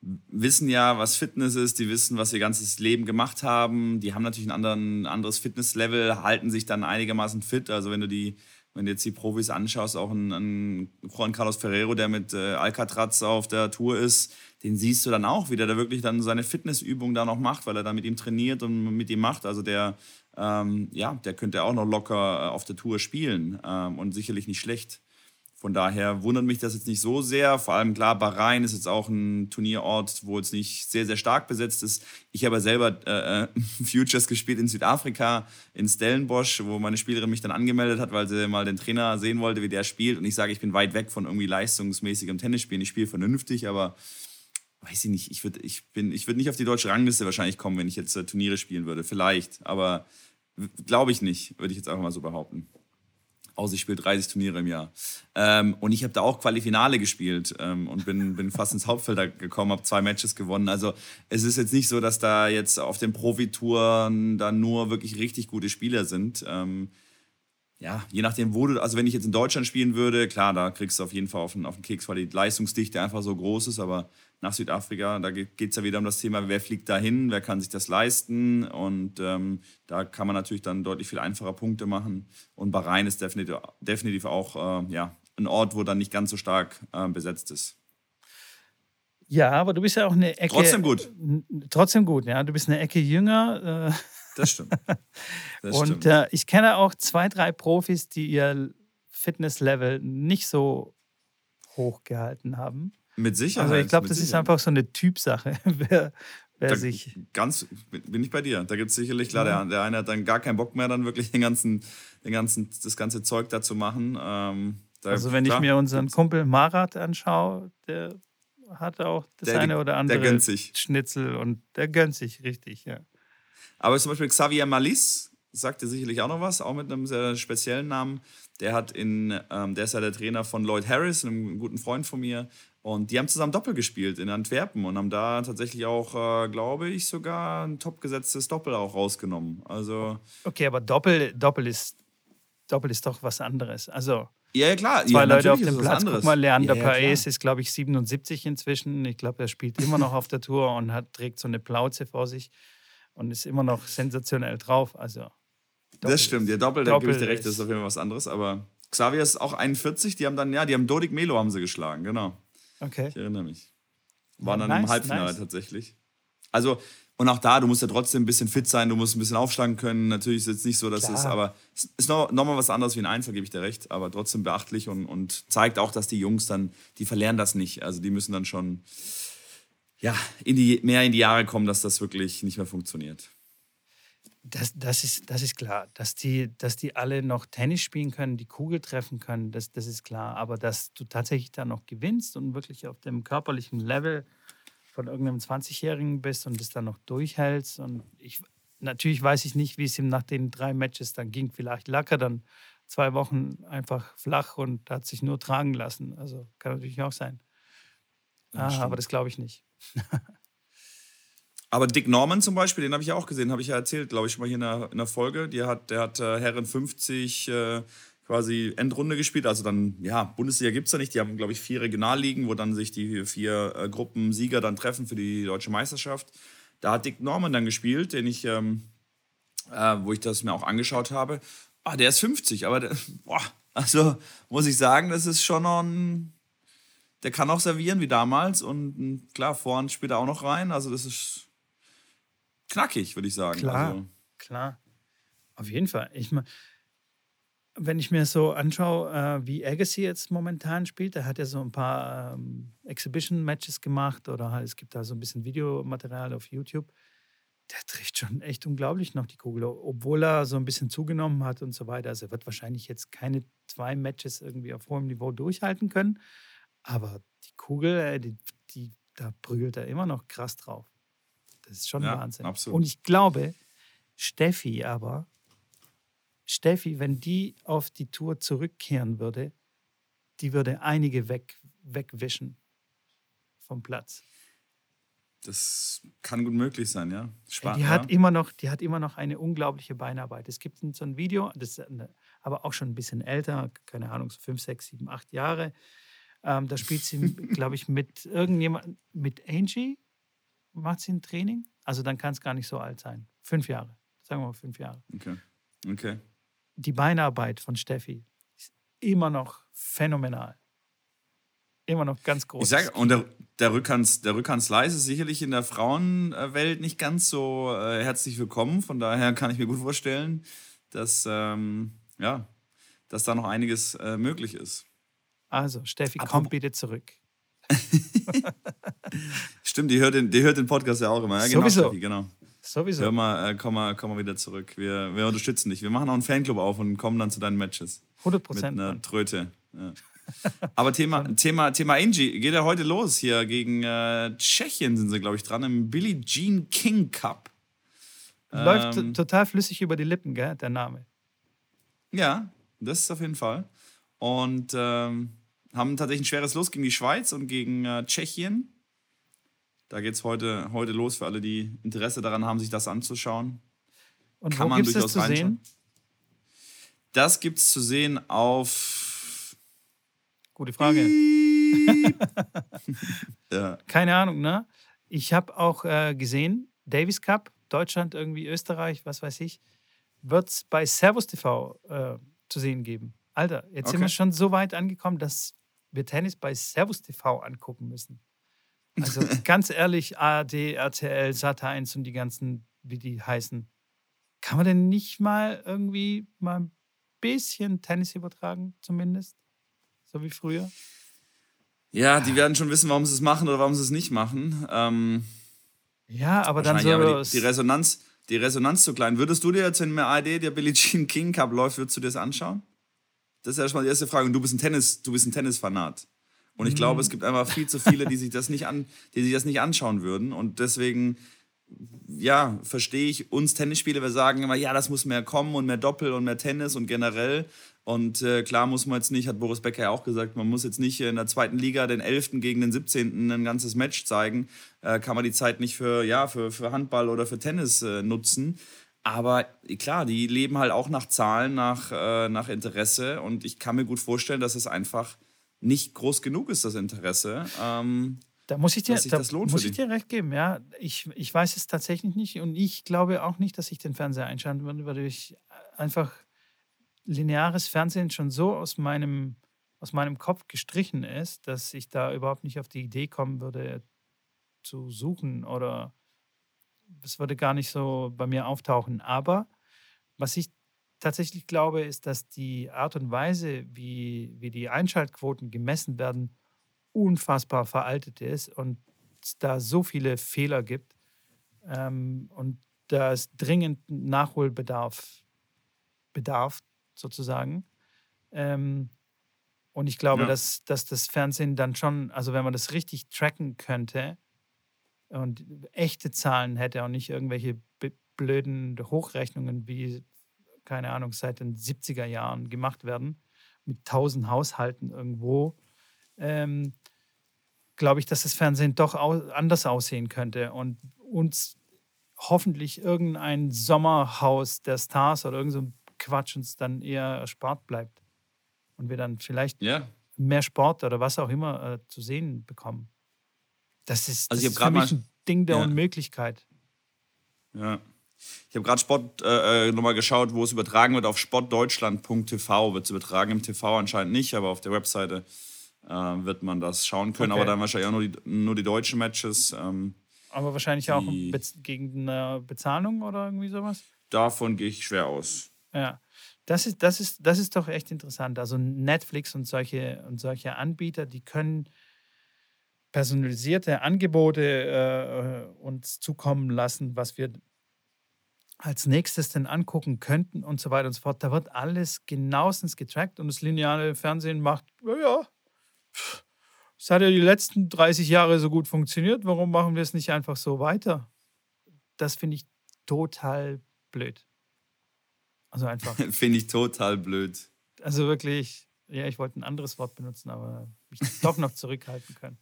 wissen ja, was Fitness ist, die wissen, was ihr ganzes Leben gemacht haben, die haben natürlich ein anderen, anderes Fitnesslevel, halten sich dann einigermaßen fit. Also wenn du die, wenn du jetzt die Profis anschaust, auch ein, ein Juan Carlos Ferrero, der mit äh, Alcatraz auf der Tour ist, den siehst du dann auch wieder, der wirklich dann seine Fitnessübung da noch macht, weil er da mit ihm trainiert und mit ihm macht. Also der, ähm, ja, der könnte auch noch locker äh, auf der Tour spielen ähm, und sicherlich nicht schlecht. Von daher wundert mich das jetzt nicht so sehr. Vor allem klar, Bahrain ist jetzt auch ein Turnierort, wo es nicht sehr, sehr stark besetzt ist. Ich habe selber äh, äh Futures gespielt in Südafrika, in Stellenbosch, wo meine Spielerin mich dann angemeldet hat, weil sie mal den Trainer sehen wollte, wie der spielt. Und ich sage, ich bin weit weg von irgendwie leistungsmäßigem Tennisspielen. Ich spiele vernünftig, aber weiß ich nicht, ich würde ich ich würd nicht auf die deutsche Rangliste wahrscheinlich kommen, wenn ich jetzt äh, Turniere spielen würde. Vielleicht, aber glaube ich nicht, würde ich jetzt einfach mal so behaupten. Außer ich spiele 30 Turniere im Jahr. Ähm, und ich habe da auch Qualifinale gespielt ähm, und bin, bin fast ins Hauptfeld gekommen, habe zwei Matches gewonnen. Also es ist jetzt nicht so, dass da jetzt auf den Profitouren dann nur wirklich richtig gute Spieler sind. Ähm, ja, je nachdem, wo du, also wenn ich jetzt in Deutschland spielen würde, klar, da kriegst du auf jeden Fall auf den, auf den Keks, weil die Leistungsdichte einfach so groß ist, aber nach Südafrika. Da geht es ja wieder um das Thema, wer fliegt dahin, wer kann sich das leisten. Und ähm, da kann man natürlich dann deutlich viel einfacher Punkte machen. Und Bahrain ist definitiv, definitiv auch äh, ja, ein Ort, wo dann nicht ganz so stark äh, besetzt ist. Ja, aber du bist ja auch eine Ecke. Trotzdem gut. Trotzdem gut, ja. Du bist eine Ecke jünger. Äh. Das stimmt. Das und stimmt. Äh, ich kenne auch zwei, drei Profis, die ihr Fitnesslevel nicht so hoch gehalten haben. Mit Sicherheit. Also ich glaube, das Sicherheit. ist einfach so eine Typsache, wer, wer sich. Ganz, bin ich bei dir. Da gibt es sicherlich, klar, ja. der, der eine hat dann gar keinen Bock mehr, dann wirklich den ganzen, den ganzen, das ganze Zeug da zu machen. Ähm, da, also wenn klar, ich mir unseren Kumpel Marat anschaue, der hat auch das der, eine oder andere. Schnitzel und der gönnt sich richtig, ja. Aber zum Beispiel Xavier Malis, sagt dir sicherlich auch noch was, auch mit einem sehr speziellen Namen. Der hat in, ähm, der ist ja der Trainer von Lloyd Harris, einem guten Freund von mir. Und die haben zusammen Doppel gespielt in Antwerpen und haben da tatsächlich auch, äh, glaube ich, sogar ein topgesetztes Doppel auch rausgenommen. Also okay, aber Doppel, Doppel ist Doppel ist doch was anderes. Also ja, ja klar. Zwei ja, Leute auf dem Platz. Guck mal, Leander ja, ja, Paes ist, glaube ich, 77 inzwischen. Ich glaube, er spielt immer noch auf der Tour und hat, trägt so eine Plauze vor sich und ist immer noch sensationell drauf. Also Doppel das stimmt. Der Doppel, da gebe ich dir recht, das ist auf jeden Fall was anderes. Aber Xavier ist auch 41. Die haben dann, ja, die haben Dodik Melo haben sie geschlagen, genau. Okay. Ich erinnere mich. Waren ja, dann nice, im Halbfinale nice. tatsächlich. Also, und auch da, du musst ja trotzdem ein bisschen fit sein, du musst ein bisschen aufschlagen können. Natürlich ist es jetzt nicht so, dass Klar. es, aber es ist noch, noch mal was anderes wie ein Einzel, gebe ich dir recht, aber trotzdem beachtlich und, und zeigt auch, dass die Jungs dann, die verlernen das nicht. Also die müssen dann schon ja, in die, mehr in die Jahre kommen, dass das wirklich nicht mehr funktioniert. Das, das, ist, das ist klar. Dass die, dass die alle noch Tennis spielen können, die Kugel treffen können, das, das ist klar. Aber dass du tatsächlich da noch gewinnst und wirklich auf dem körperlichen Level von irgendeinem 20-Jährigen bist und das dann noch durchhältst. Und ich, natürlich weiß ich nicht, wie es ihm nach den drei Matches dann ging. Vielleicht lag er dann zwei Wochen einfach flach und hat sich nur tragen lassen. Also kann natürlich auch sein. Ja, ah, aber das glaube ich nicht. Aber Dick Norman zum Beispiel, den habe ich ja auch gesehen, habe ich ja erzählt, glaube ich, schon mal hier in der, in der Folge. Die hat, der hat äh, Herren 50 äh, quasi Endrunde gespielt. Also dann, ja, Bundesliga gibt es ja nicht. Die haben, glaube ich, vier Regionalligen, wo dann sich die vier äh, Gruppen Sieger dann treffen für die deutsche Meisterschaft. Da hat Dick Norman dann gespielt, den ich, ähm, äh, wo ich das mir auch angeschaut habe. Ah, der ist 50, aber der, boah, also muss ich sagen, das ist schon noch ein. Der kann auch servieren wie damals und klar, vorn spielt er auch noch rein. Also das ist knackig, würde ich sagen. Klar, also. klar. Auf jeden Fall. Ich wenn ich mir so anschaue, äh, wie Agassi jetzt momentan spielt, der hat ja so ein paar ähm, Exhibition-Matches gemacht oder halt, es gibt da so ein bisschen Videomaterial auf YouTube. Der trifft schon echt unglaublich noch die Kugel, obwohl er so ein bisschen zugenommen hat und so weiter. Also er wird wahrscheinlich jetzt keine zwei Matches irgendwie auf hohem Niveau durchhalten können. Aber die Kugel, die, die, da prügelt er immer noch krass drauf. Das ist schon ja, Wahnsinn. Absolut. Und ich glaube, Steffi aber, Steffi, wenn die auf die Tour zurückkehren würde, die würde einige weg, wegwischen vom Platz. Das kann gut möglich sein, ja. Spar die, hat ja. Immer noch, die hat immer noch eine unglaubliche Beinarbeit. Es gibt so ein Video, das ist aber auch schon ein bisschen älter, keine Ahnung, so fünf, sechs, sieben, acht Jahre. Ähm, da spielt sie, glaube ich, mit irgendjemand, mit Angie, macht sie ein Training. Also dann kann es gar nicht so alt sein. Fünf Jahre. Sagen wir mal fünf Jahre. Okay. Okay. Die Beinarbeit von Steffi ist immer noch phänomenal. Immer noch ganz groß. Ich sag, und der, der, Rückhands, der Rückhandsleis ist sicherlich in der Frauenwelt nicht ganz so äh, herzlich willkommen. Von daher kann ich mir gut vorstellen, dass, ähm, ja, dass da noch einiges äh, möglich ist. Also, Steffi, komm bitte zurück. Stimmt, die hört, den, die hört den Podcast ja auch immer. Ja, genau, Sowieso. Steffi, genau. Sowieso. Hör mal, äh, komm, mal, komm mal wieder zurück. Wir, wir unterstützen dich. Wir machen auch einen Fanclub auf und kommen dann zu deinen Matches. 100 Prozent. Mit einer Tröte. Ja. Aber Thema, Thema, Thema Angie geht ja heute los hier gegen äh, Tschechien sind sie, glaube ich, dran im Billie Jean King Cup. Läuft ähm, total flüssig über die Lippen, gell, der Name. Ja, das ist auf jeden Fall. Und ähm, haben tatsächlich ein schweres Los gegen die Schweiz und gegen äh, Tschechien. Da geht es heute, heute los für alle, die Interesse daran haben, sich das anzuschauen. Und Kann wo gibt es das zu sehen? Das gibt es zu sehen auf. Gute Frage. ja. Keine Ahnung, ne? Ich habe auch äh, gesehen, Davis Cup, Deutschland, irgendwie Österreich, was weiß ich, wird es bei Servus TV äh, zu sehen geben. Alter, jetzt okay. sind wir schon so weit angekommen, dass wir Tennis bei Servus TV angucken müssen. Also ganz ehrlich, ARD, RTL, Sat1 und die ganzen, wie die heißen. Kann man denn nicht mal irgendwie mal ein bisschen Tennis übertragen, zumindest? So wie früher? Ja, die werden schon wissen, warum sie es machen oder warum sie es nicht machen. Ähm, ja, aber dann so. Aber die, die, Resonanz, die Resonanz zu klein. Würdest du dir jetzt, wenn mir ARD der Billie Jean King Cup läuft, würdest du dir das anschauen? Das ist erstmal die erste Frage. Und du bist ein Tennis, du bist ein Tennisfanat. Und ich glaube, es gibt einfach viel zu viele, die sich das nicht an, die sich das nicht anschauen würden. Und deswegen, ja, verstehe ich uns Tennisspieler. Wir sagen immer, ja, das muss mehr kommen und mehr Doppel und mehr Tennis und generell. Und äh, klar muss man jetzt nicht, hat Boris Becker ja auch gesagt, man muss jetzt nicht in der zweiten Liga den 11. gegen den 17. ein ganzes Match zeigen. Äh, kann man die Zeit nicht für, ja, für, für Handball oder für Tennis äh, nutzen. Aber klar, die leben halt auch nach Zahlen, nach, äh, nach Interesse. Und ich kann mir gut vorstellen, dass es einfach nicht groß genug ist, das Interesse. Ähm, da muss ich dir, da muss ich dir recht geben, ja. Ich, ich weiß es tatsächlich nicht und ich glaube auch nicht, dass ich den Fernseher einschalten würde, weil ich einfach lineares Fernsehen schon so aus meinem, aus meinem Kopf gestrichen ist, dass ich da überhaupt nicht auf die Idee kommen würde, zu suchen oder es würde gar nicht so bei mir auftauchen. Aber was ich tatsächlich glaube, ist, dass die Art und Weise, wie, wie die Einschaltquoten gemessen werden, unfassbar veraltet ist und es da so viele Fehler gibt ähm, und da es dringend Nachholbedarf bedarf, sozusagen. Ähm, und ich glaube, ja. dass, dass das Fernsehen dann schon, also wenn man das richtig tracken könnte und echte Zahlen hätte und nicht irgendwelche blöden Hochrechnungen wie keine Ahnung, seit den 70er Jahren gemacht werden, mit tausend Haushalten irgendwo, ähm, glaube ich, dass das Fernsehen doch au anders aussehen könnte und uns hoffentlich irgendein Sommerhaus der Stars oder irgend so Quatsch uns dann eher erspart bleibt und wir dann vielleicht ja. mehr Sport oder was auch immer äh, zu sehen bekommen. Das ist, also das ist für mich ein Ding der ja. Unmöglichkeit. Ja. Ich habe gerade Sport äh, äh, nochmal geschaut, wo es übertragen wird auf sportdeutschland.tv. Wird es übertragen im TV anscheinend nicht, aber auf der Webseite äh, wird man das schauen können. Okay. Aber dann wahrscheinlich auch nur die, nur die deutschen Matches. Ähm, aber wahrscheinlich auch gegen eine Bezahlung oder irgendwie sowas? Davon gehe ich schwer aus. Ja, das ist, das, ist, das ist doch echt interessant. Also Netflix und solche, und solche Anbieter, die können personalisierte Angebote äh, äh uns zukommen lassen, was wir als nächstes denn angucken könnten und so weiter und so fort. Da wird alles genauestens getrackt und das lineare Fernsehen macht, ja, es hat ja die letzten 30 Jahre so gut funktioniert, warum machen wir es nicht einfach so weiter? Das finde ich total blöd. Also einfach. finde ich total blöd. Also wirklich, ja, ich wollte ein anderes Wort benutzen, aber mich doch noch zurückhalten können.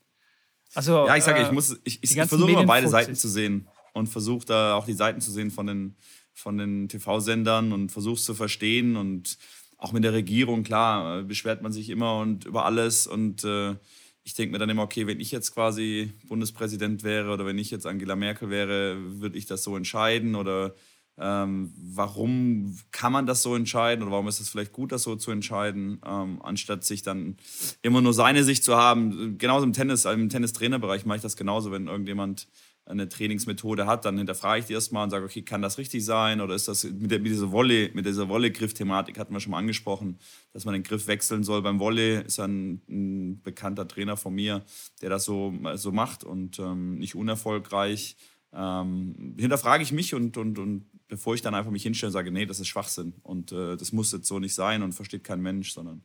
Also, ja, ich sage, äh, ich muss, ich, ich, ich versuche immer beide Seiten zu sehen und versuche da auch die Seiten zu sehen von den, von den TV-Sendern und versuche es zu verstehen. Und auch mit der Regierung, klar, äh, beschwert man sich immer und über alles. Und äh, ich denke mir dann immer, okay, wenn ich jetzt quasi Bundespräsident wäre oder wenn ich jetzt Angela Merkel wäre, würde ich das so entscheiden? Oder ähm, warum kann man das so entscheiden? Oder warum ist es vielleicht gut, das so zu entscheiden, ähm, anstatt sich dann immer nur seine Sicht zu haben. Genauso im Tennis, im Tennistrainerbereich mache ich das genauso, wenn irgendjemand eine Trainingsmethode hat, dann hinterfrage ich die erstmal und sage, okay, kann das richtig sein? Oder ist das mit, der, mit dieser Volley, mit dieser Volley-Griff-Thematik hatten wir schon mal angesprochen, dass man den Griff wechseln soll beim Volley, ist ein, ein bekannter Trainer von mir, der das so, so macht und ähm, nicht unerfolgreich. Ähm, hinterfrage ich mich und, und, und bevor ich dann einfach mich hinstelle und sage, nee, das ist Schwachsinn und äh, das muss jetzt so nicht sein und versteht kein Mensch, sondern.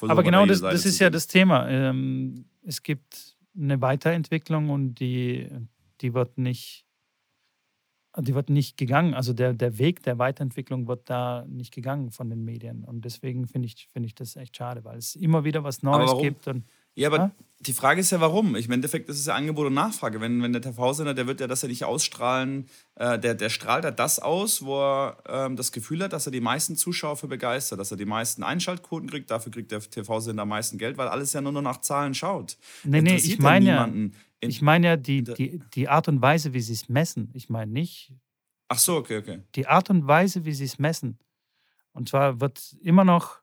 Aber genau das, das ist ja das Thema. Ähm, es gibt eine Weiterentwicklung und die, die wird nicht, die wird nicht gegangen. Also der, der Weg der Weiterentwicklung wird da nicht gegangen von den Medien. Und deswegen finde ich, find ich das echt schade, weil es immer wieder was Neues gibt. Und, ja, aber ja? die Frage ist ja, warum? Ich, Im Endeffekt ist es ja Angebot und Nachfrage. Wenn, wenn der TV-Sender, der wird ja das ja nicht ausstrahlen, äh, der, der strahlt ja das aus, wo er ähm, das Gefühl hat, dass er die meisten Zuschauer für begeistert, dass er die meisten Einschaltquoten kriegt, dafür kriegt der TV-Sender am meisten Geld, weil alles ja nur noch nach Zahlen schaut. Nee, nee, ich meine ja, ich meine ja die, die, die Art und Weise, wie sie es messen. Ich meine nicht. Ach so, okay, okay. Die Art und Weise, wie sie es messen. Und zwar wird immer noch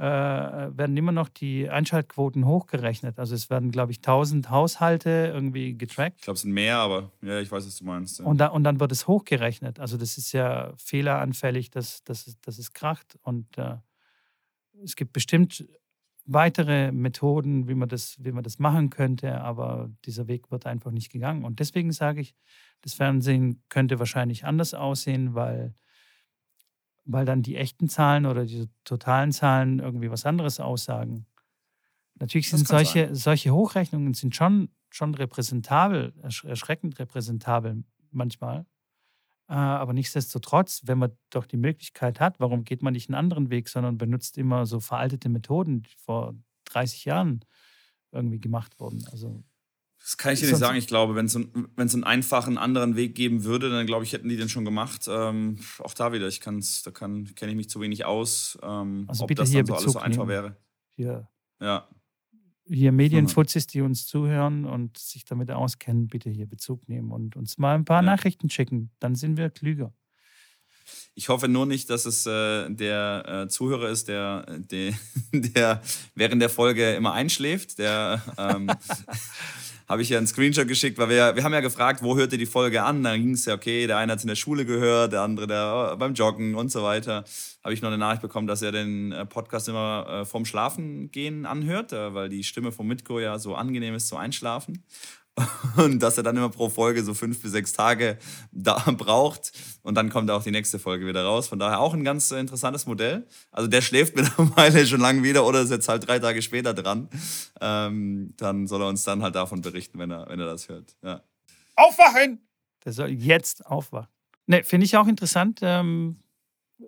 werden immer noch die Einschaltquoten hochgerechnet. Also es werden, glaube ich, 1000 Haushalte irgendwie getrackt. Ich glaube, es sind mehr, aber ja, ich weiß, was du meinst. Ja. Und, da, und dann wird es hochgerechnet. Also das ist ja fehleranfällig, dass, dass, dass es kracht. Und äh, es gibt bestimmt weitere Methoden, wie man, das, wie man das machen könnte, aber dieser Weg wird einfach nicht gegangen. Und deswegen sage ich, das Fernsehen könnte wahrscheinlich anders aussehen, weil weil dann die echten Zahlen oder die totalen Zahlen irgendwie was anderes aussagen. Natürlich sind solche, solche Hochrechnungen sind schon, schon repräsentabel, erschreckend repräsentabel manchmal. Äh, aber nichtsdestotrotz, wenn man doch die Möglichkeit hat, warum geht man nicht einen anderen Weg, sondern benutzt immer so veraltete Methoden, die vor 30 Jahren irgendwie gemacht wurden. Also das kann ich dir nicht sagen. Ich glaube, wenn es einen einfachen anderen Weg geben würde, dann glaube ich, hätten die den schon gemacht. Ähm, auch da wieder, ich kann's, da kann, kenne ich mich zu wenig aus, ähm, also ob das dann so alles so einfach nehmen. wäre. Hier. Ja. Hier Medienfuzis, die uns zuhören und sich damit auskennen, bitte hier Bezug nehmen und uns mal ein paar ja. Nachrichten schicken. Dann sind wir klüger. Ich hoffe nur nicht, dass es äh, der äh, Zuhörer ist, der, der, der während der Folge immer einschläft, der ähm, habe ich ja einen Screenshot geschickt, weil wir, wir haben ja gefragt, wo hört ihr die Folge an? Da ging es ja, okay, der eine hat es in der Schule gehört, der andere der, beim Joggen und so weiter. Habe ich noch eine Nachricht bekommen, dass er den äh, Podcast immer äh, vorm Schlafengehen anhört, äh, weil die Stimme vom Mitko ja so angenehm ist zum Einschlafen. Und dass er dann immer pro Folge so fünf bis sechs Tage da braucht und dann kommt auch die nächste Folge wieder raus. Von daher auch ein ganz interessantes Modell. Also der schläft mittlerweile schon lange wieder oder ist jetzt halt drei Tage später dran. Ähm, dann soll er uns dann halt davon berichten, wenn er, wenn er das hört. Ja. Aufwachen! Der soll jetzt aufwachen. Ne, finde ich auch interessant. Ähm,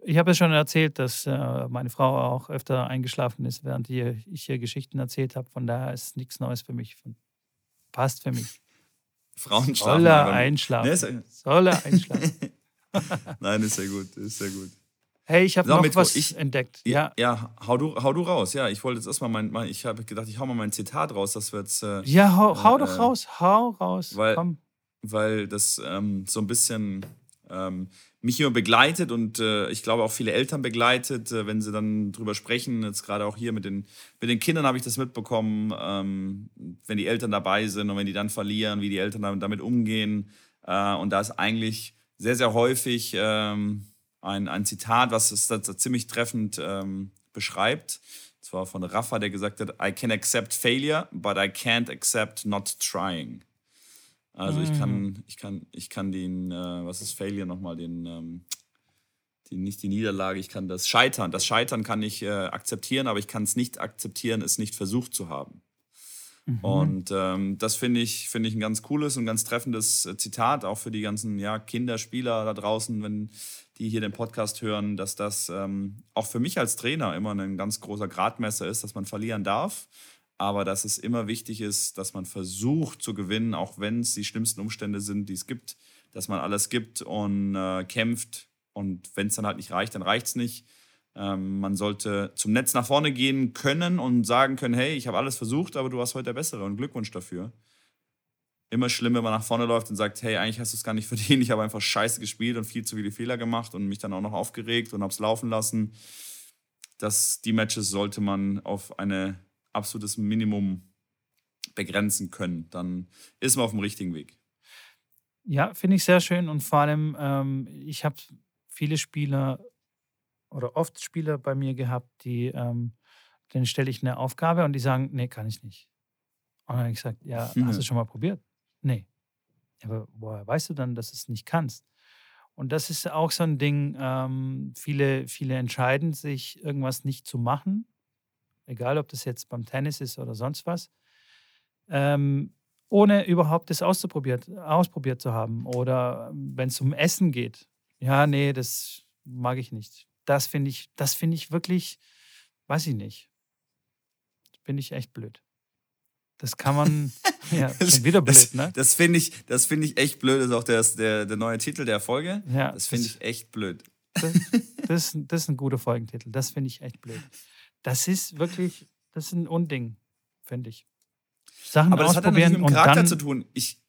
ich habe ja schon erzählt, dass äh, meine Frau auch öfter eingeschlafen ist, während ich hier Geschichten erzählt habe. Von daher ist nichts Neues für mich. Passt für mich. Frauen schlafen. Soll er einschlafen. Nee, Soll er einschlafen. Nein, ist sehr gut, ist sehr gut. Hey, ich habe noch Metro, was ich, entdeckt. Ja, ja, hau, du, hau du raus. Ja, ich wollte jetzt erstmal mein, mein ich habe gedacht, ich hau mal mein Zitat raus, das wird äh, Ja, hau, hau äh, doch raus, hau raus. Weil, Komm. weil das ähm, so ein bisschen ähm, mich immer begleitet und äh, ich glaube auch viele Eltern begleitet, äh, wenn sie dann drüber sprechen. Jetzt gerade auch hier mit den, mit den Kindern habe ich das mitbekommen, ähm, wenn die Eltern dabei sind und wenn die dann verlieren, wie die Eltern damit, damit umgehen. Äh, und da ist eigentlich sehr, sehr häufig ähm, ein, ein Zitat, was es da ziemlich treffend ähm, beschreibt. Zwar von Rafa, der gesagt hat, I can accept failure, but I can't accept not trying. Also ich kann, mhm. ich kann, ich kann den, äh, was ist Failure nochmal, den, ähm, die, nicht die Niederlage, ich kann das Scheitern. Das Scheitern kann ich äh, akzeptieren, aber ich kann es nicht akzeptieren, es nicht versucht zu haben. Mhm. Und ähm, das finde ich, find ich ein ganz cooles und ganz treffendes äh, Zitat, auch für die ganzen ja, Kinderspieler da draußen, wenn die hier den Podcast hören, dass das ähm, auch für mich als Trainer immer ein ganz großer Gradmesser ist, dass man verlieren darf aber dass es immer wichtig ist, dass man versucht zu gewinnen, auch wenn es die schlimmsten Umstände sind, die es gibt, dass man alles gibt und äh, kämpft und wenn es dann halt nicht reicht, dann reicht es nicht. Ähm, man sollte zum Netz nach vorne gehen können und sagen können, hey, ich habe alles versucht, aber du warst heute der Bessere und Glückwunsch dafür. Immer schlimm, wenn man nach vorne läuft und sagt, hey, eigentlich hast du es gar nicht verdient, ich habe einfach scheiße gespielt und viel zu viele Fehler gemacht und mich dann auch noch aufgeregt und habe es laufen lassen. Das, die Matches sollte man auf eine absolutes Minimum begrenzen können, dann ist man auf dem richtigen Weg. Ja, finde ich sehr schön und vor allem, ähm, ich habe viele Spieler oder oft Spieler bei mir gehabt, die, ähm, denen stelle ich eine Aufgabe und die sagen, nee, kann ich nicht. Und dann habe ich gesagt, ja, hast du schon mal probiert? Nee. Aber woher weißt du dann, dass du es nicht kannst? Und das ist auch so ein Ding, ähm, viele, viele entscheiden sich, irgendwas nicht zu machen, egal ob das jetzt beim Tennis ist oder sonst was, ähm, ohne überhaupt das ausprobiert, ausprobiert zu haben. Oder wenn es um Essen geht, ja, nee, das mag ich nicht. Das finde ich, das finde ich wirklich, weiß ich nicht. Finde ich echt blöd. Das kann man, ja, schon wieder blöd, das, ne? Das finde ich, das ich echt blöd. Das ist auch der, der, der neue Titel der Folge. Ja, das finde ich echt blöd. Das, das, das ist ein guter Folgentitel. Das finde ich echt blöd. Das ist wirklich, das ist ein Unding, finde ich. Sachen Aber das hat ausprobieren mit dem Charakter dann, zu tun. Ich,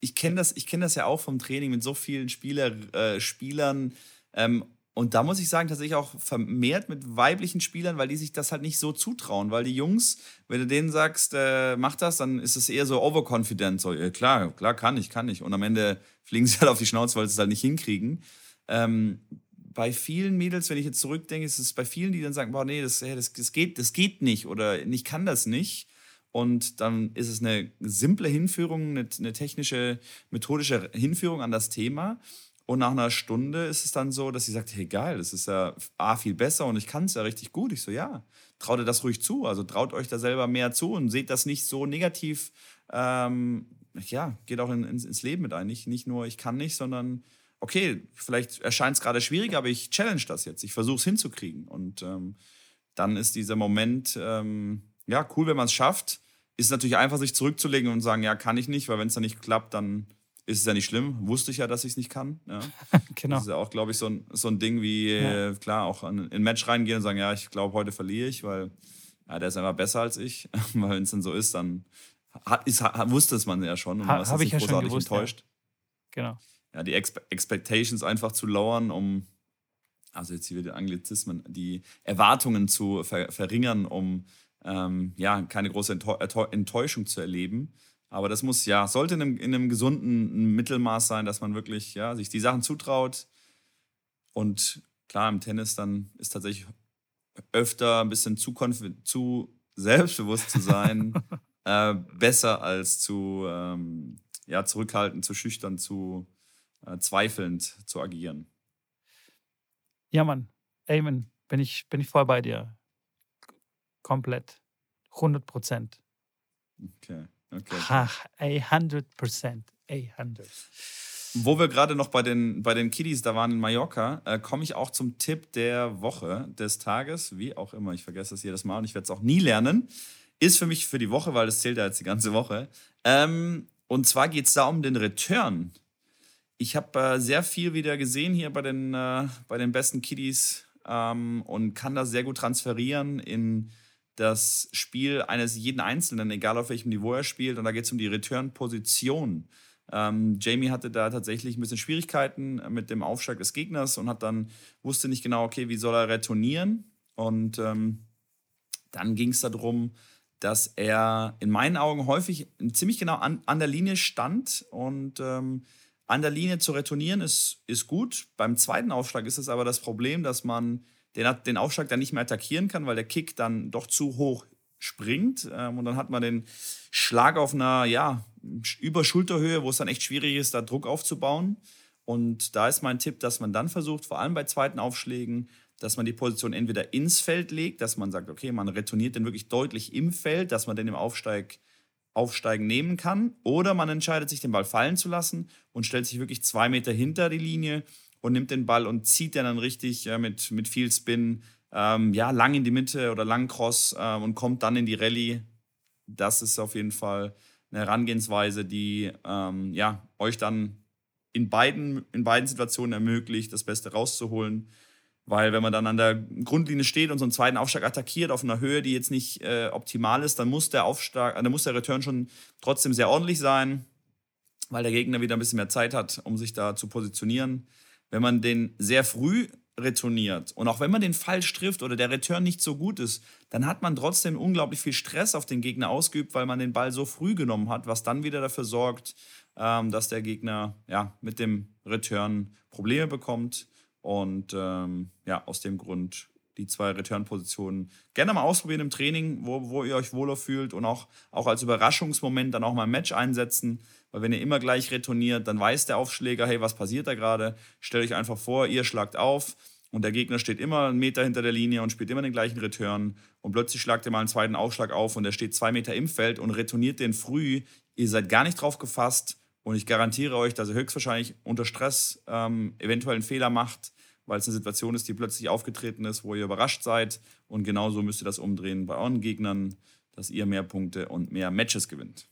ich kenne das, ich kenn das ja auch vom Training mit so vielen Spieler, äh, Spielern. Ähm, und da muss ich sagen, tatsächlich auch vermehrt mit weiblichen Spielern, weil die sich das halt nicht so zutrauen. Weil die Jungs, wenn du denen sagst, äh, mach das, dann ist es eher so overconfident. So, ja, klar, klar, kann ich, kann ich. Und am Ende fliegen sie halt auf die Schnauze, weil sie es halt nicht hinkriegen. Ähm, bei vielen Mädels, wenn ich jetzt zurückdenke, ist es bei vielen, die dann sagen, boah, nee, das, das, das, geht, das geht nicht oder ich kann das nicht. Und dann ist es eine simple Hinführung, eine, eine technische, methodische Hinführung an das Thema. Und nach einer Stunde ist es dann so, dass sie sagt, hey geil, das ist ja A, viel besser und ich kann es ja richtig gut. Ich so, ja, traut ihr das ruhig zu. Also traut euch da selber mehr zu und seht das nicht so negativ. Ähm, ja, geht auch in, ins, ins Leben mit ein. Nicht, nicht nur, ich kann nicht, sondern okay, vielleicht erscheint es gerade schwierig, aber ich challenge das jetzt. Ich versuche es hinzukriegen. Und ähm, dann ist dieser Moment, ähm, ja, cool, wenn man es schafft. Ist natürlich einfach, sich zurückzulegen und sagen, ja, kann ich nicht, weil wenn es dann nicht klappt, dann ist es ja nicht schlimm. Wusste ich ja, dass ich es nicht kann. Ja. genau. Das ist ja auch, glaube ich, so ein, so ein Ding wie, Ja. äh, klar, auch in in ein Match reingehen und sagen, ja, ich glaube, heute verliere ich, weil ja, der ist einfach besser als ich. weil wenn es dann so ist, dann hat, ist, hat, wusste es man ja schon und Ha- man ist ich ja schon großartig gewusst, ja. enttäuscht. Genau. Ja, die Expe Expectations einfach zu lowern, um, also jetzt hier wieder Anglizismen, die Erwartungen zu ver verringern, um ähm, ja, keine große Enttäu Enttäu- Enttäuschung zu erleben. Aber das muss, ja, sollte in einem, in einem gesunden Mittelmaß sein, dass man wirklich, ja, sich die Sachen zutraut. Und klar, im Tennis dann ist tatsächlich öfter ein bisschen zu, zu selbstbewusst zu sein, äh, besser als zu ähm, ja, zurückhaltend, zu schüchtern, zu äh, zweifelnd zu agieren. Ja, Mann. Amen. Bin ich, bin ich voll bei dir. Komplett. 100 Prozent. Okay, okay. Ach, 100 Prozent. 100. Wo wir gerade noch bei den, bei den Kiddies da waren in Mallorca, äh, komme ich auch zum Tipp der Woche, des Tages, wie auch immer. Ich vergesse das jedes Mal und ich werde es auch nie lernen. Ist für mich für die Woche, weil das zählt ja jetzt die ganze Woche. Ähm, und zwar geht es da um den Return. Ich habe äh, sehr viel wieder gesehen hier bei den, äh, bei den besten Kiddies ähm, und kann das sehr gut transferieren in das Spiel eines jeden Einzelnen, egal auf welchem Niveau er spielt. Und da geht es um die Return-Position. Ähm, Jamie hatte da tatsächlich ein bisschen Schwierigkeiten mit dem Aufschlag des Gegners und hat dann wusste nicht genau, okay, wie soll er retournieren. Und ähm, dann ging es darum, dass er in meinen Augen häufig ziemlich genau an, an der Linie stand und ähm, an der Linie zu retournieren ist, ist gut. Beim zweiten Aufschlag ist es aber das Problem, dass man den, den Aufschlag dann nicht mehr attackieren kann, weil der Kick dann doch zu hoch springt. Ähm, und dann hat man den Schlag auf einer, ja, über wo es dann echt schwierig ist, da Druck aufzubauen. Und da ist mein Tipp, dass man dann versucht, vor allem bei zweiten Aufschlägen, dass man die Position entweder ins Feld legt, dass man sagt, okay, man retourniert den wirklich deutlich im Feld, dass man den im Aufsteig, Aufsteigen nehmen kann. Oder man entscheidet sich, den Ball fallen zu lassen und stellt sich wirklich zwei Meter hinter die Linie und nimmt den Ball und zieht den dann richtig äh, mit, mit viel Spin ähm, ja, lang in die Mitte oder lang Cross äh, und kommt dann in die Rallye. Das ist auf jeden Fall eine Herangehensweise, die ähm, ja, euch dann in beiden, in beiden Situationen ermöglicht, das Beste rauszuholen. Weil wenn man dann an der Grundlinie steht und so einen zweiten Aufschlag attackiert auf einer Höhe, die jetzt nicht äh, optimal ist, dann muss der Aufschlag, äh, dann muss der Return schon trotzdem sehr ordentlich sein, weil der Gegner wieder ein bisschen mehr Zeit hat, um sich da zu positionieren. Wenn man den sehr früh retourniert und auch wenn man den falsch trifft oder der Return nicht so gut ist, dann hat man trotzdem unglaublich viel Stress auf den Gegner ausgeübt, weil man den Ball so früh genommen hat, was dann wieder dafür sorgt, ähm, dass der Gegner ja, mit dem Return Probleme bekommt. Und ähm, ja, aus dem Grund die zwei Return-Positionen gerne mal ausprobieren im Training, wo, wo ihr euch wohler fühlt und auch, auch als Überraschungsmoment dann auch mal ein Match einsetzen. Weil wenn ihr immer gleich retourniert, dann weiß der Aufschläger, hey, was passiert da gerade? Stellt euch einfach vor, ihr schlagt auf und der Gegner steht immer einen Meter hinter der Linie und spielt immer den gleichen Return und plötzlich schlagt ihr mal einen zweiten Aufschlag auf und der steht zwei Meter im Feld und retourniert den früh. Ihr seid gar nicht drauf gefasst und ich garantiere euch, dass er höchstwahrscheinlich unter Stress ähm, eventuell einen Fehler macht, weil es eine Situation ist, die plötzlich aufgetreten ist, wo ihr überrascht seid. Und genauso müsst ihr das umdrehen bei euren Gegnern, dass ihr mehr Punkte und mehr Matches gewinnt.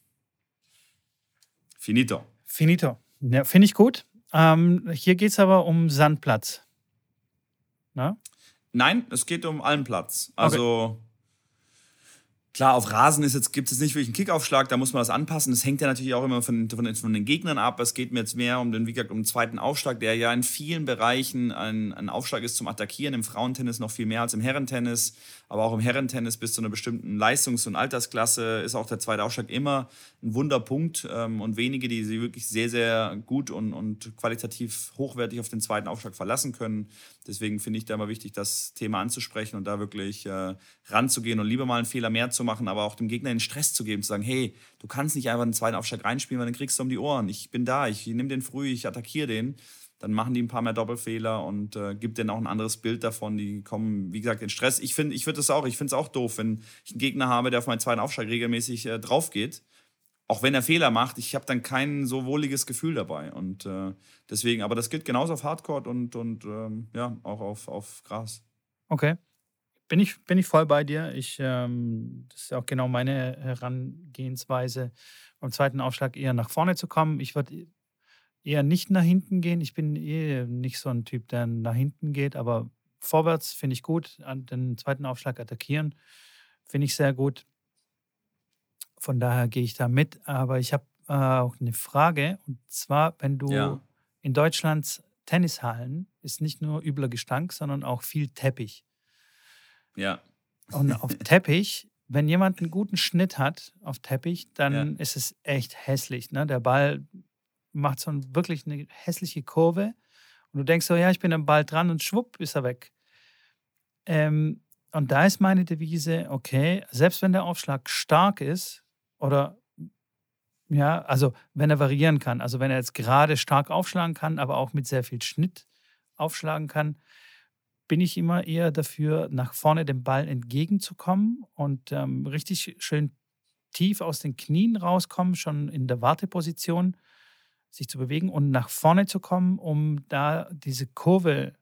Finito. Finito. Ja, Finde ich gut. Ähm, hier geht es aber um Sandplatz. Na? Nein, es geht um allen Platz. Also okay. Klar, auf Rasen jetzt, gibt es nicht wirklich einen Kickaufschlag, da muss man das anpassen. Das hängt ja natürlich auch immer von, von, von, den Gegnern ab. Es geht mir jetzt mehr um den, wie gesagt, um den zweiten Aufschlag, der ja in vielen Bereichen ein, ein Aufschlag ist zum Attackieren. Im Frauentennis noch viel mehr als im Herrentennis. Aber auch im Herrentennis bis zu einer bestimmten Leistungs- und Altersklasse ist auch der zweite Aufschlag immer ein Wunderpunkt. Ähm, und wenige, die sich wirklich sehr, sehr gut und, und qualitativ hochwertig auf den zweiten Aufschlag verlassen können. Deswegen finde ich da immer wichtig, das Thema anzusprechen und da wirklich äh, ranzugehen und lieber mal einen Fehler mehr zu machen, aber auch dem Gegner den Stress zu geben, zu sagen, hey, du kannst nicht einfach einen zweiten Aufschlag reinspielen, weil dann kriegst du um die Ohren. Ich bin da, ich nehme den früh, ich attackiere den dann machen die ein paar mehr Doppelfehler und äh, gibt denen auch ein anderes Bild davon. Die kommen, wie gesagt, in Stress. Ich finde, ich würde das auch, ich finde es auch doof, wenn ich einen Gegner habe, der auf meinen zweiten Aufschlag regelmäßig äh, drauf geht. Auch wenn er Fehler macht, ich habe dann kein so wohliges Gefühl dabei. Und äh, deswegen, aber das gilt genauso auf Hardcore und, und ähm, ja, auch auf, auf Gras. Okay. Bin ich, bin ich voll bei dir. Ich, ähm, das ist auch genau meine Herangehensweise, beim zweiten Aufschlag eher nach vorne zu kommen. Ich würde eher nicht nach hinten gehen. Ich bin eh nicht so ein Typ, der nach hinten geht, aber vorwärts finde ich gut. An den zweiten Aufschlag attackieren finde ich sehr gut. Von daher gehe ich da mit. Aber ich habe äh, auch eine Frage. Und zwar, wenn du ja. in Deutschlands Tennishallen ist nicht nur übler Gestank, sondern auch viel Teppich. Ja. Und auf Teppich, wenn jemand einen guten Schnitt hat auf Teppich, dann ja. ist es echt hässlich. Ne? Der Ball macht so ein, wirklich eine hässliche Kurve und du denkst so, ja, ich bin am Ball dran und schwupp ist er weg. Ähm, und da ist meine Devise, okay, selbst wenn der Aufschlag stark ist oder ja, also wenn er variieren kann, also wenn er jetzt gerade stark aufschlagen kann, aber auch mit sehr viel Schnitt aufschlagen kann, bin ich immer eher dafür, nach vorne dem Ball entgegenzukommen und ähm, richtig schön tief aus den Knien rauskommen, schon in der Warteposition sich zu bewegen und nach vorne zu kommen, um da diese Kurve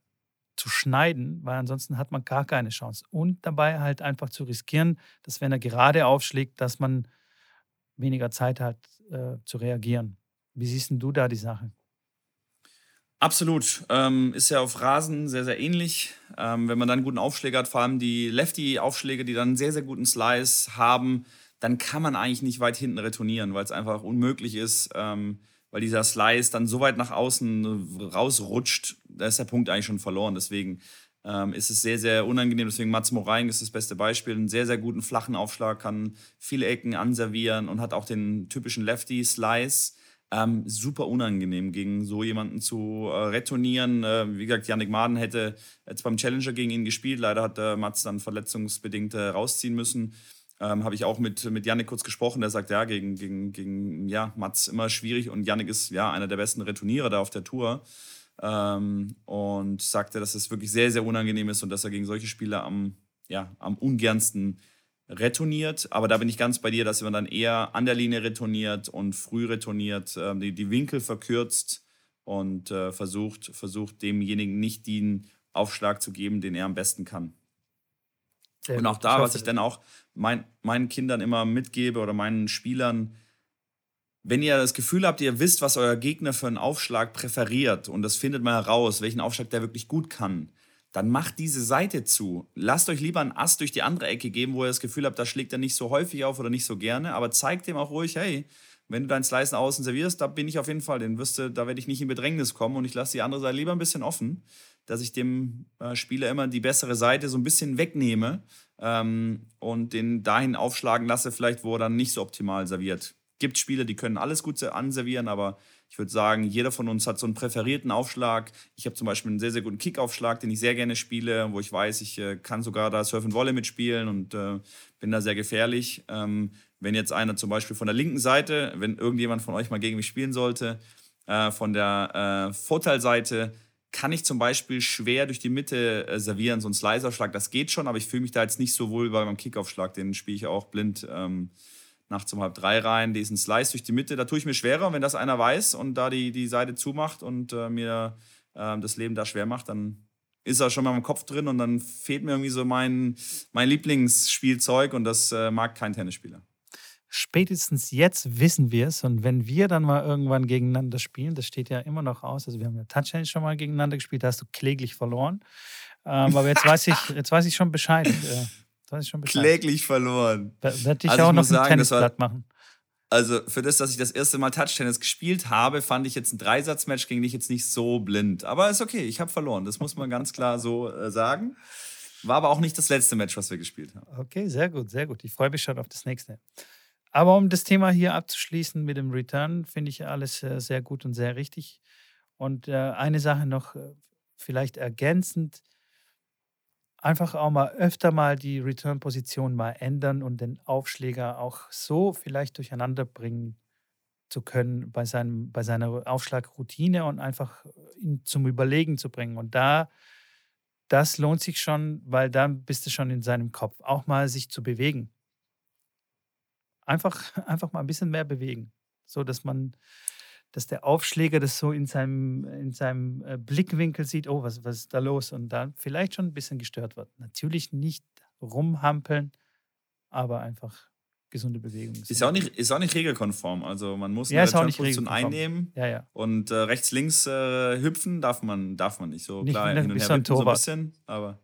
zu schneiden, weil ansonsten hat man gar keine Chance. Und dabei halt einfach zu riskieren, dass wenn er gerade aufschlägt, dass man weniger Zeit hat äh, zu reagieren. Wie siehst du da die Sache? Absolut. Ähm, ist ja auf Rasen sehr, sehr ähnlich. Ähm, wenn man dann einen guten Aufschläger hat, vor allem die Lefty-Aufschläge, die dann einen sehr, sehr guten Slice haben, dann kann man eigentlich nicht weit hinten retournieren, weil es einfach unmöglich ist. Ähm, weil dieser Slice dann so weit nach außen rausrutscht, da ist der Punkt eigentlich schon verloren. Deswegen ähm, ist es sehr, sehr unangenehm. Deswegen Mats Moraing ist das beste Beispiel. Einen sehr, sehr guten flachen Aufschlag, kann viele Ecken anservieren und hat auch den typischen Lefty-Slice. Ähm, super unangenehm, gegen so jemanden zu äh, retournieren. Äh, wie gesagt, Yannick Maden hätte jetzt beim Challenger gegen ihn gespielt. Leider hat äh, Mats dann verletzungsbedingt äh, rausziehen müssen. Ähm, Habe ich auch mit, mit Yannick kurz gesprochen, der sagt, ja, gegen, gegen, gegen ja, Mats immer schwierig und Yannick ist ja einer der besten Returnierer da auf der Tour. Ähm, und sagte, dass es wirklich sehr, sehr unangenehm ist und dass er gegen solche Spieler am, ja, am ungernsten retourniert. Aber da bin ich ganz bei dir, dass man dann eher an der Linie retourniert und früh retourniert, äh, die, die Winkel verkürzt und äh, versucht, versucht demjenigen nicht den Aufschlag zu geben, den er am besten kann. Sehr und auch da, was ich dann auch mein, meinen Kindern immer mitgebe oder meinen Spielern, wenn ihr das Gefühl habt, ihr wisst, was euer Gegner für einen Aufschlag präferiert und das findet man heraus, welchen Aufschlag der wirklich gut kann, dann macht diese Seite zu. Lasst euch lieber einen Ass durch die andere Ecke geben, wo ihr das Gefühl habt, da schlägt er nicht so häufig auf oder nicht so gerne, aber zeigt dem auch ruhig, hey, wenn du deinen Slice außen servierst, da bin ich auf jeden Fall, den wirst du, da werde ich nicht in Bedrängnis kommen und ich lasse die andere Seite lieber ein bisschen offen, dass ich dem äh, Spieler immer die bessere Seite so ein bisschen wegnehme ähm, und den dahin aufschlagen lasse, vielleicht wo er dann nicht so optimal serviert. Gibt Spieler, die können alles gut anservieren, aber ich würde sagen, jeder von uns hat so einen präferierten Aufschlag. Ich habe zum Beispiel einen sehr, sehr guten Kickaufschlag, den ich sehr gerne spiele, wo ich weiß, ich äh, kann sogar da Surf and Volley mitspielen und äh, bin da sehr gefährlich. Ähm, wenn jetzt einer zum Beispiel von der linken Seite, wenn irgendjemand von euch mal gegen mich spielen sollte, äh, von der äh, Vorteilseite, kann ich zum Beispiel schwer durch die Mitte äh, servieren, so ein Slicerschlag, das geht schon, aber ich fühle mich da jetzt nicht so wohl bei meinem Kickaufschlag, den spiele ich auch blind. Ähm, nachts um halb drei rein, diesen Slice durch die Mitte, da tue ich mir schwerer. Und wenn das einer weiß und da die, die Seite zumacht und äh, mir äh, das Leben da schwer macht, dann ist er schon mal im Kopf drin und dann fehlt mir irgendwie so mein, mein Lieblingsspielzeug und das äh, mag kein Tennisspieler. Spätestens jetzt wissen wir es und wenn wir dann mal irgendwann gegeneinander spielen, das steht ja immer noch aus, also wir haben ja Touchdown schon mal gegeneinander gespielt, da hast du kläglich verloren. Ähm, aber jetzt weiß ich, jetzt weiß ich schon Bescheid. Weiß ich schon Bescheid. Kläglich verloren. Werde ich also auch noch sagen, Tennisblatt machen. Also für das, dass ich das erste Mal Touch-Tennis gespielt habe, fand ich jetzt ein Dreisatzmatch gegen dich jetzt nicht so blind. Aber ist okay, ich habe verloren. Das muss man ganz klar so äh, sagen. War aber auch nicht das letzte Match, was wir gespielt haben. Okay, sehr gut, sehr gut. Ich freue mich schon auf das nächste. Aber um das Thema hier abzuschließen mit dem Return, finde ich alles äh, sehr gut und sehr richtig. Und äh, eine Sache noch äh, vielleicht ergänzend einfach auch mal öfter mal die Return-Position mal ändern und den Aufschläger auch so vielleicht durcheinander bringen zu können bei, seinem, bei seiner Aufschlagroutine und einfach ihn zum Überlegen zu bringen. Und da, das lohnt sich schon, weil dann bist du schon in seinem Kopf. Auch mal sich zu bewegen. Einfach, einfach mal ein bisschen mehr bewegen, so dass man dass der Aufschläger das so in seinem, in seinem äh, Blickwinkel sieht, oh, was, was ist da los? Und dann vielleicht schon ein bisschen gestört wird. Natürlich nicht rumhampeln, aber einfach gesunde Bewegung. Ist auch nicht, ist auch nicht regelkonform. Also man muss eine ja, Position einnehmen ja, ja. und äh, rechts, links äh, hüpfen darf man, darf man nicht. So nicht klar, hin und her so ein bisschen, aber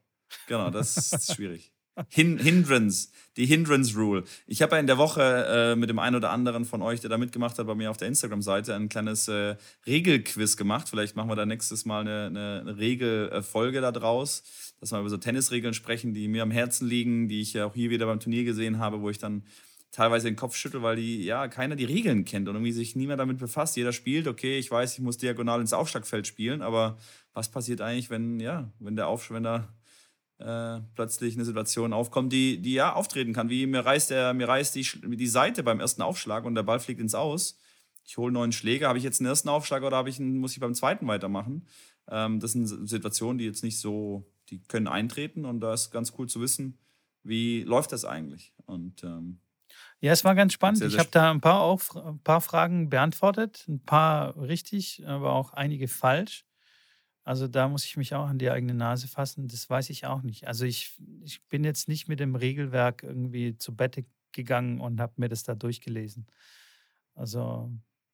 genau, das ist schwierig. Hin Hindrance, die Hindrance Rule. Ich habe ja in der Woche äh, mit dem einen oder anderen von euch, der da mitgemacht hat, bei mir auf der Instagram-Seite ein kleines äh, Regelquiz gemacht. Vielleicht machen wir da nächstes Mal eine, eine, Regelfolge da draus, dass wir über so Tennisregeln sprechen, die mir am Herzen liegen, die ich ja auch hier wieder beim Turnier gesehen habe, wo ich dann teilweise den Kopf schüttel, weil die, ja, keiner die Regeln kennt und irgendwie sich niemand damit befasst. Jeder spielt, okay, ich weiß, ich muss diagonal ins Aufschlagfeld spielen, aber was passiert eigentlich, wenn, ja, wenn der da äh, plötzlich eine Situation aufkommt, die, die ja auftreten kann. Wie mir reißt, der, mir reißt die, die Seite beim ersten Aufschlag und der Ball fliegt ins Aus. Ich hole neuen Schläger. Habe ich jetzt einen ersten Aufschlag oder ich einen, muss ich beim zweiten weitermachen? Ähm, das sind Situationen, die jetzt nicht so, die können eintreten und da ist ganz cool zu wissen, wie läuft das eigentlich. Und ähm, ja, es war ganz spannend. Sehr, sehr ich habe da ein paar, auch, ein paar Fragen beantwortet, ein paar richtig, aber auch einige falsch. Also da muss ich mich auch an die eigene Nase fassen. Das weiß ich auch nicht. Also ich, ich bin jetzt nicht mit dem Regelwerk irgendwie zu Bett gegangen und habe mir das da durchgelesen. Also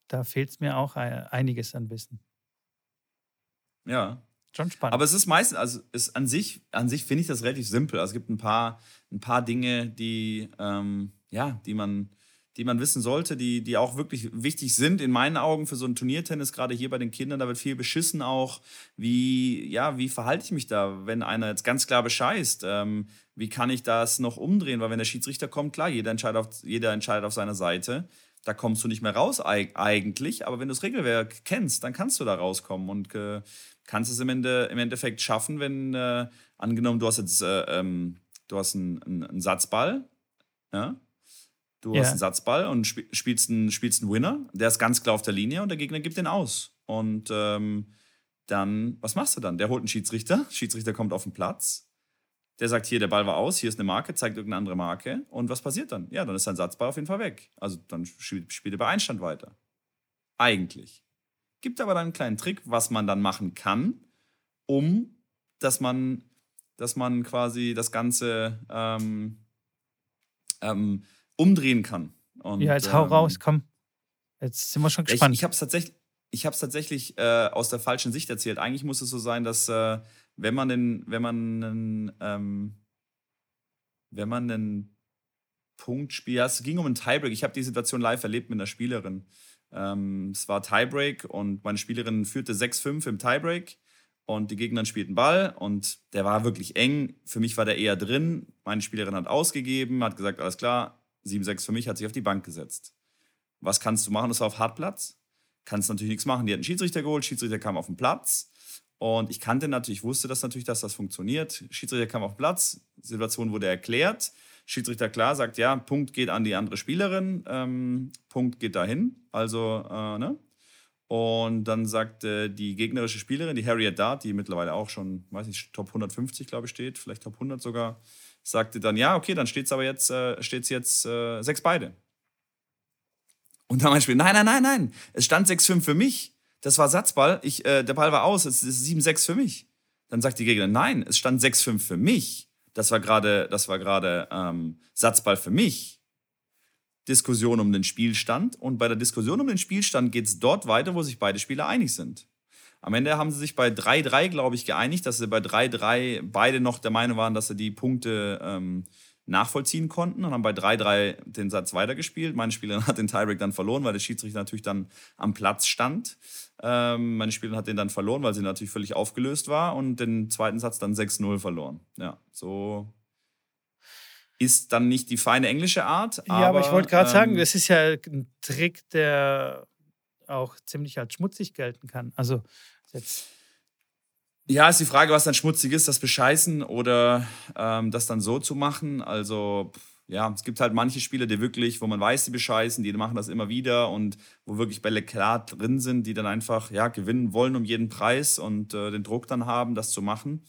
da fehlt es mir auch einiges an Wissen. Ja. Schon spannend. Aber es ist meistens, also ist an sich, an sich finde ich das relativ simpel. Also es gibt ein paar, ein paar Dinge, die, ähm, ja, die man, die man wissen sollte, die, die auch wirklich wichtig sind in meinen Augen für so ein Turniertennis, gerade hier bei den Kindern, da wird viel beschissen auch. Wie, ja, wie verhalte ich mich da, wenn einer jetzt ganz klar bescheißt? Ähm, wie kann ich das noch umdrehen? Weil wenn der Schiedsrichter kommt, klar, jeder entscheidet auf, jeder entscheidet auf seiner Seite. Da kommst du nicht mehr raus eigentlich, aber wenn du das Regelwerk kennst, dann kannst du da rauskommen und äh, kannst es im, Ende, im Endeffekt schaffen, wenn äh, angenommen, du hast jetzt äh, ähm, du hast einen, einen, einen Satzball, ja, Du ja. hast einen Satzball und spielst einen, spielst einen Winner, der ist ganz klar auf der Linie und der Gegner gibt den aus. Und ähm, dann, was machst du dann? Der holt einen Schiedsrichter, Schiedsrichter kommt auf den Platz, der sagt, hier, der Ball war aus, hier ist eine Marke, zeigt irgendeine andere Marke. Und was passiert dann? Ja, dann ist sein Satzball auf jeden Fall weg. Also dann spielt, spielt er bei Einstand weiter. Eigentlich. Gibt aber dann einen kleinen Trick, was man dann machen kann, um, dass man, dass man quasi das Ganze ähm, ähm, umdrehen kann. Und, ja, jetzt hau ähm, raus, komm. Jetzt sind wir schon gespannt. Ich, ich habe es tatsächlich, ich hab's tatsächlich äh, aus der falschen Sicht erzählt. Eigentlich muss es so sein, dass äh, wenn man den, wenn man einen, ähm, wenn man einen Punkt spielt, ja, es ging um einen Tiebreak. Ich habe die Situation live erlebt mit einer Spielerin. Ähm, es war Tiebreak und meine Spielerin führte 6-5 im Tiebreak und die Gegner spielten Ball und der war wirklich eng. Für mich war der eher drin. Meine Spielerin hat ausgegeben, hat gesagt, alles klar, 7-6 für mich, hat sich auf die Bank gesetzt. Was kannst du machen? Das war auf Hartplatz. Kannst natürlich nichts machen. Die hatten Schiedsrichter geholt, Schiedsrichter kam auf den Platz. Und ich kannte natürlich, wusste das natürlich, dass das funktioniert. Schiedsrichter kam auf den Platz, Situation wurde erklärt. Schiedsrichter klar sagt, ja, Punkt geht an die andere Spielerin, ähm, Punkt geht dahin. Also, äh, ne? Und dann sagte die gegnerische Spielerin, die Harriet Dart, die mittlerweile auch schon, weiß nicht, Top 150, glaube ich, steht, vielleicht Top 100 sogar, sagte dann, ja, okay, dann steht es aber jetzt, äh, steht's jetzt äh, sechs beide. Und dann mein Spiel, nein, nein, nein, nein, es stand 6-5 für mich. Das war Satzball, ich, äh, der Ball war aus, es ist 7-6 für mich. Dann sagt die Gegnerin, nein, es stand 6-5 für mich. Das war gerade, das war gerade ähm, Satzball für mich. Diskussion um den Spielstand. Und bei der Diskussion um den Spielstand geht es dort weiter, wo sich beide Spieler einig sind. Am Ende haben sie sich bei 3-3, glaube ich, geeinigt, dass sie bei 3-3 beide noch der Meinung waren, dass sie die Punkte ähm, nachvollziehen konnten und haben bei 3-3 den Satz weitergespielt. Meine Spielerin hat den Tiebreak dann verloren, weil der Schiedsrichter natürlich dann am Platz stand. Ähm, meine Spielerin hat den dann verloren, weil sie natürlich völlig aufgelöst war und den zweiten Satz dann 6-0 verloren. Ja, so ist dann nicht die feine englische Art. Aber, ja, aber ich wollte gerade ähm, sagen, das ist ja ein Trick, der auch ziemlich als schmutzig gelten kann. Also jetzt. Ja, ist die Frage, was dann schmutzig ist, das Bescheißen oder ähm, das dann so zu machen. Also, ja, es gibt halt manche Spieler, die wirklich, wo man weiß, die bescheißen, die machen das immer wieder und wo wirklich Bälle klar drin sind, die dann einfach ja, gewinnen wollen um jeden Preis und äh, den Druck dann haben, das zu machen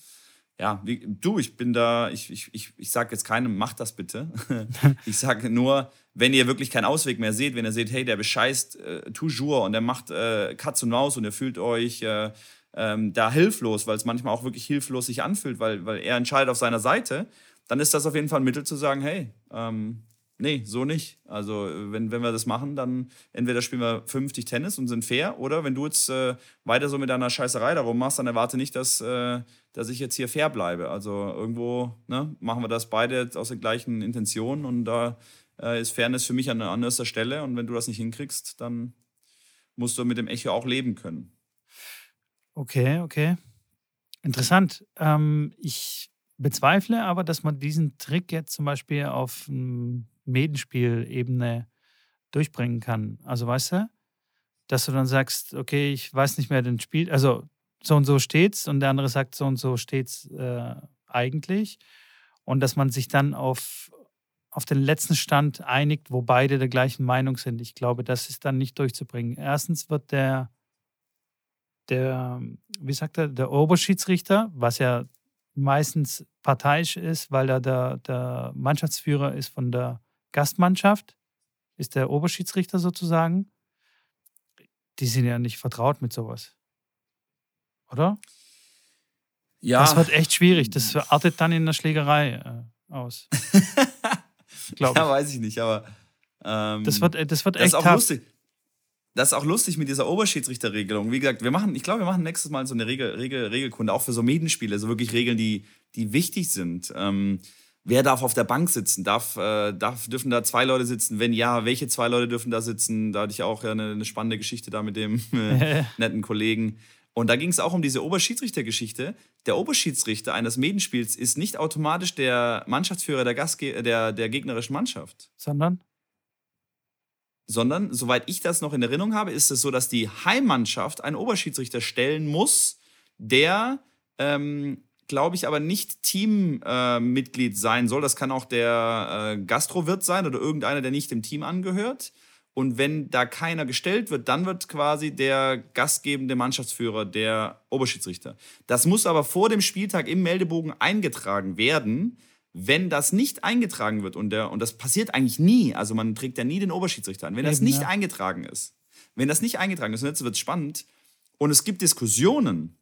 ja, wie, du, ich bin da, ich, ich, ich, ich sage jetzt keinem, macht das bitte. ich sage nur, wenn ihr wirklich keinen Ausweg mehr seht, wenn ihr seht, hey, der bescheißt äh, toujours und der macht äh, Katz und Maus und ihr fühlt euch äh, ähm, da hilflos, weil es manchmal auch wirklich hilflos sich anfühlt, weil, weil er entscheidet auf seiner Seite, dann ist das auf jeden Fall ein Mittel zu sagen, hey, ähm, Nee, so nicht. Also, wenn, wenn wir das machen, dann entweder spielen wir 50 Tennis und sind fair, oder wenn du jetzt äh, weiter so mit deiner Scheißerei darum machst, dann erwarte nicht, dass, äh, dass ich jetzt hier fair bleibe. Also, irgendwo ne, machen wir das beide aus der gleichen Intention und da äh, ist Fairness für mich an, an erster Stelle. Und wenn du das nicht hinkriegst, dann musst du mit dem Echo auch leben können. Okay, okay. Interessant. Ähm, ich bezweifle aber, dass man diesen Trick jetzt zum Beispiel auf einem Medenspielebene durchbringen kann. Also weißt du, dass du dann sagst, okay, ich weiß nicht mehr den Spiel, also so und so steht's und der andere sagt, so und so steht's äh, eigentlich. Und dass man sich dann auf, auf den letzten Stand einigt, wo beide der gleichen Meinung sind. Ich glaube, das ist dann nicht durchzubringen. Erstens wird der, der, wie sagt er, der Oberschiedsrichter, was ja meistens parteiisch ist, weil er der, der Mannschaftsführer ist von der Gastmannschaft, ist der Oberschiedsrichter sozusagen. Die sind ja nicht vertraut mit sowas. Oder? Ja. Das wird echt schwierig. Das artet dann in der Schlägerei äh, aus. ja, weiß ich nicht, aber. Ähm, das wird, das wird das echt ist auch lustig. Das ist auch lustig mit dieser Oberschiedsrichterregelung. Wie gesagt, wir machen, ich glaube, wir machen nächstes Mal so eine Regel, Regel, Regelkunde, auch für so Medenspiele, so wirklich Regeln, die, die wichtig sind. Ähm, Wer darf auf der Bank sitzen? Darf, äh, darf, dürfen da zwei Leute sitzen? Wenn ja, welche zwei Leute dürfen da sitzen? Da hatte ich auch eine, eine spannende Geschichte da mit dem äh, netten Kollegen. Und da ging es auch um diese Oberschiedsrichtergeschichte. Der Oberschiedsrichter eines Medenspiels ist nicht automatisch der Mannschaftsführer der, Gastge der, der gegnerischen Mannschaft. Sondern? Sondern, soweit ich das noch in Erinnerung habe, ist es so, dass die Heimmannschaft einen Oberschiedsrichter stellen muss, der ähm, glaube ich, aber nicht Teammitglied äh, sein soll. Das kann auch der äh, Gastrowirt sein oder irgendeiner, der nicht dem Team angehört. Und wenn da keiner gestellt wird, dann wird quasi der gastgebende Mannschaftsführer der Oberschiedsrichter. Das muss aber vor dem Spieltag im Meldebogen eingetragen werden. Wenn das nicht eingetragen wird, und, der, und das passiert eigentlich nie, also man trägt ja nie den Oberschiedsrichter an, wenn das nicht ja. eingetragen ist, wenn das nicht eingetragen ist, und jetzt wird es spannend, und es gibt Diskussionen,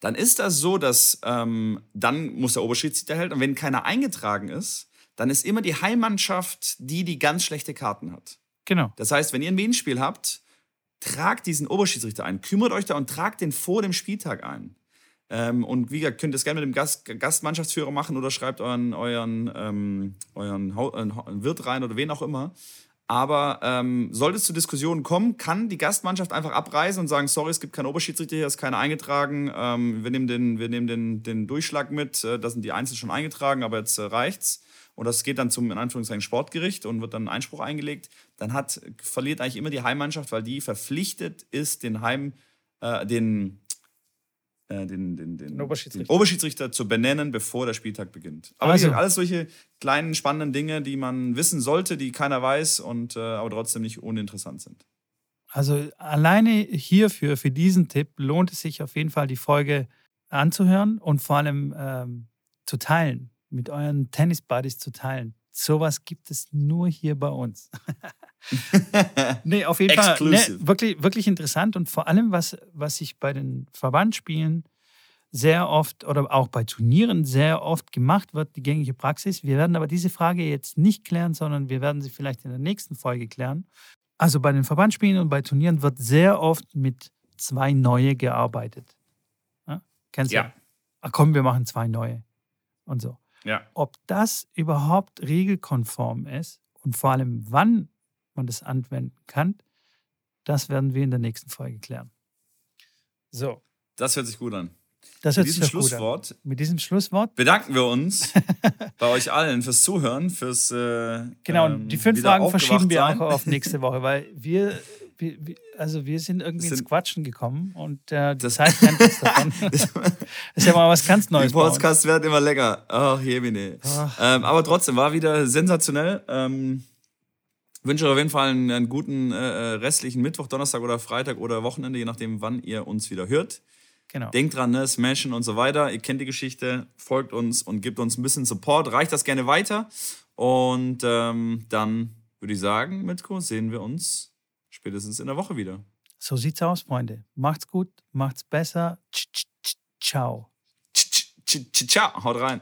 dann ist das so, dass ähm, dann muss der Oberschiedsrichter hält und wenn keiner eingetragen ist, dann ist immer die Heimmannschaft die, die ganz schlechte Karten hat. Genau. Das heißt, wenn ihr ein Medienspiel habt, tragt diesen Oberschiedsrichter ein, kümmert euch da und tragt den vor dem Spieltag ein. Ähm, und wie gesagt, könnt ihr es gerne mit dem Gast, Gastmannschaftsführer machen oder schreibt euren, euren, ähm, euren, euren Wirt rein oder wen auch immer. Aber ähm, sollte es zu Diskussionen kommen, kann die Gastmannschaft einfach abreisen und sagen, sorry, es gibt keinen Oberschiedsrichter hier, ist keiner eingetragen. Ähm, wir nehmen, den, wir nehmen den, den Durchschlag mit, äh, da sind die Einzelnen schon eingetragen, aber jetzt äh, reicht's. und das geht dann zum in Anführungszeichen Sportgericht und wird dann Einspruch eingelegt, dann hat, verliert eigentlich immer die Heimmannschaft, weil die verpflichtet ist, den Heim, äh, den, äh, den, den, den, Oberschiedsrichter. den Oberschiedsrichter zu benennen, bevor der Spieltag beginnt. Aber Also. alles solche kleinen, spannenden Dinge, die man wissen sollte, die keiner weiß und äh, aber trotzdem nicht uninteressant sind. Also alleine hierfür, für diesen Tipp, lohnt es sich auf jeden Fall, die Folge anzuhören und vor allem ähm, zu teilen, mit euren Tennis-Buddies zu teilen. Sowas gibt es nur hier bei uns. nee, auf jeden Fall nee, wirklich, wirklich interessant und vor allem, was, was ich bei den Verbandsspielen sehr oft oder auch bei Turnieren sehr oft gemacht wird, die gängige Praxis. Wir werden aber diese Frage jetzt nicht klären, sondern wir werden sie vielleicht in der nächsten Folge klären. Also bei den Verbandsspielen und bei Turnieren wird sehr oft mit zwei neue gearbeitet. Ja? Kennst du? Ja. Ach komm, wir machen zwei neue. Und so. Ja. Ob das überhaupt regelkonform ist und vor allem wann man das anwenden kann, das werden wir in der nächsten Folge klären. So, Das hört sich gut an. das Mit diesem doch gut an. Schlusswort Mit diesem Schlusswort. bedanken wir uns bei euch allen fürs Zuhören, fürs äh, Genau, ähm, die fünf wieder Fragen verschieben wir auch auf nächste Woche, weil wir, also wir sind irgendwie Das ins sind- Quatschen gekommen und äh, die Das- Zeit rennt uns davon. das ist ja mal was ganz Die Neues. uns. Podcasts werden immer länger. Ach, Jemine. Ach. Ähm, aber trotzdem, war wieder sensationell. Ähm, wünsche euch auf jeden Fall einen, einen guten äh, äh, restlichen Mittwoch, Donnerstag oder Freitag oder Wochenende, je nachdem, wann ihr uns wieder hört. Genau. Denkt dran, ne, smashen und so weiter. Ihr kennt die Geschichte, folgt uns und gebt uns ein bisschen Support. Reicht das gerne weiter. Und ähm, dann würde ich sagen, Mitko, sehen wir uns spätestens in der Woche wieder. So sieht's aus, Freunde. Macht's gut, macht's besser. Ciao. Ciao, haut rein.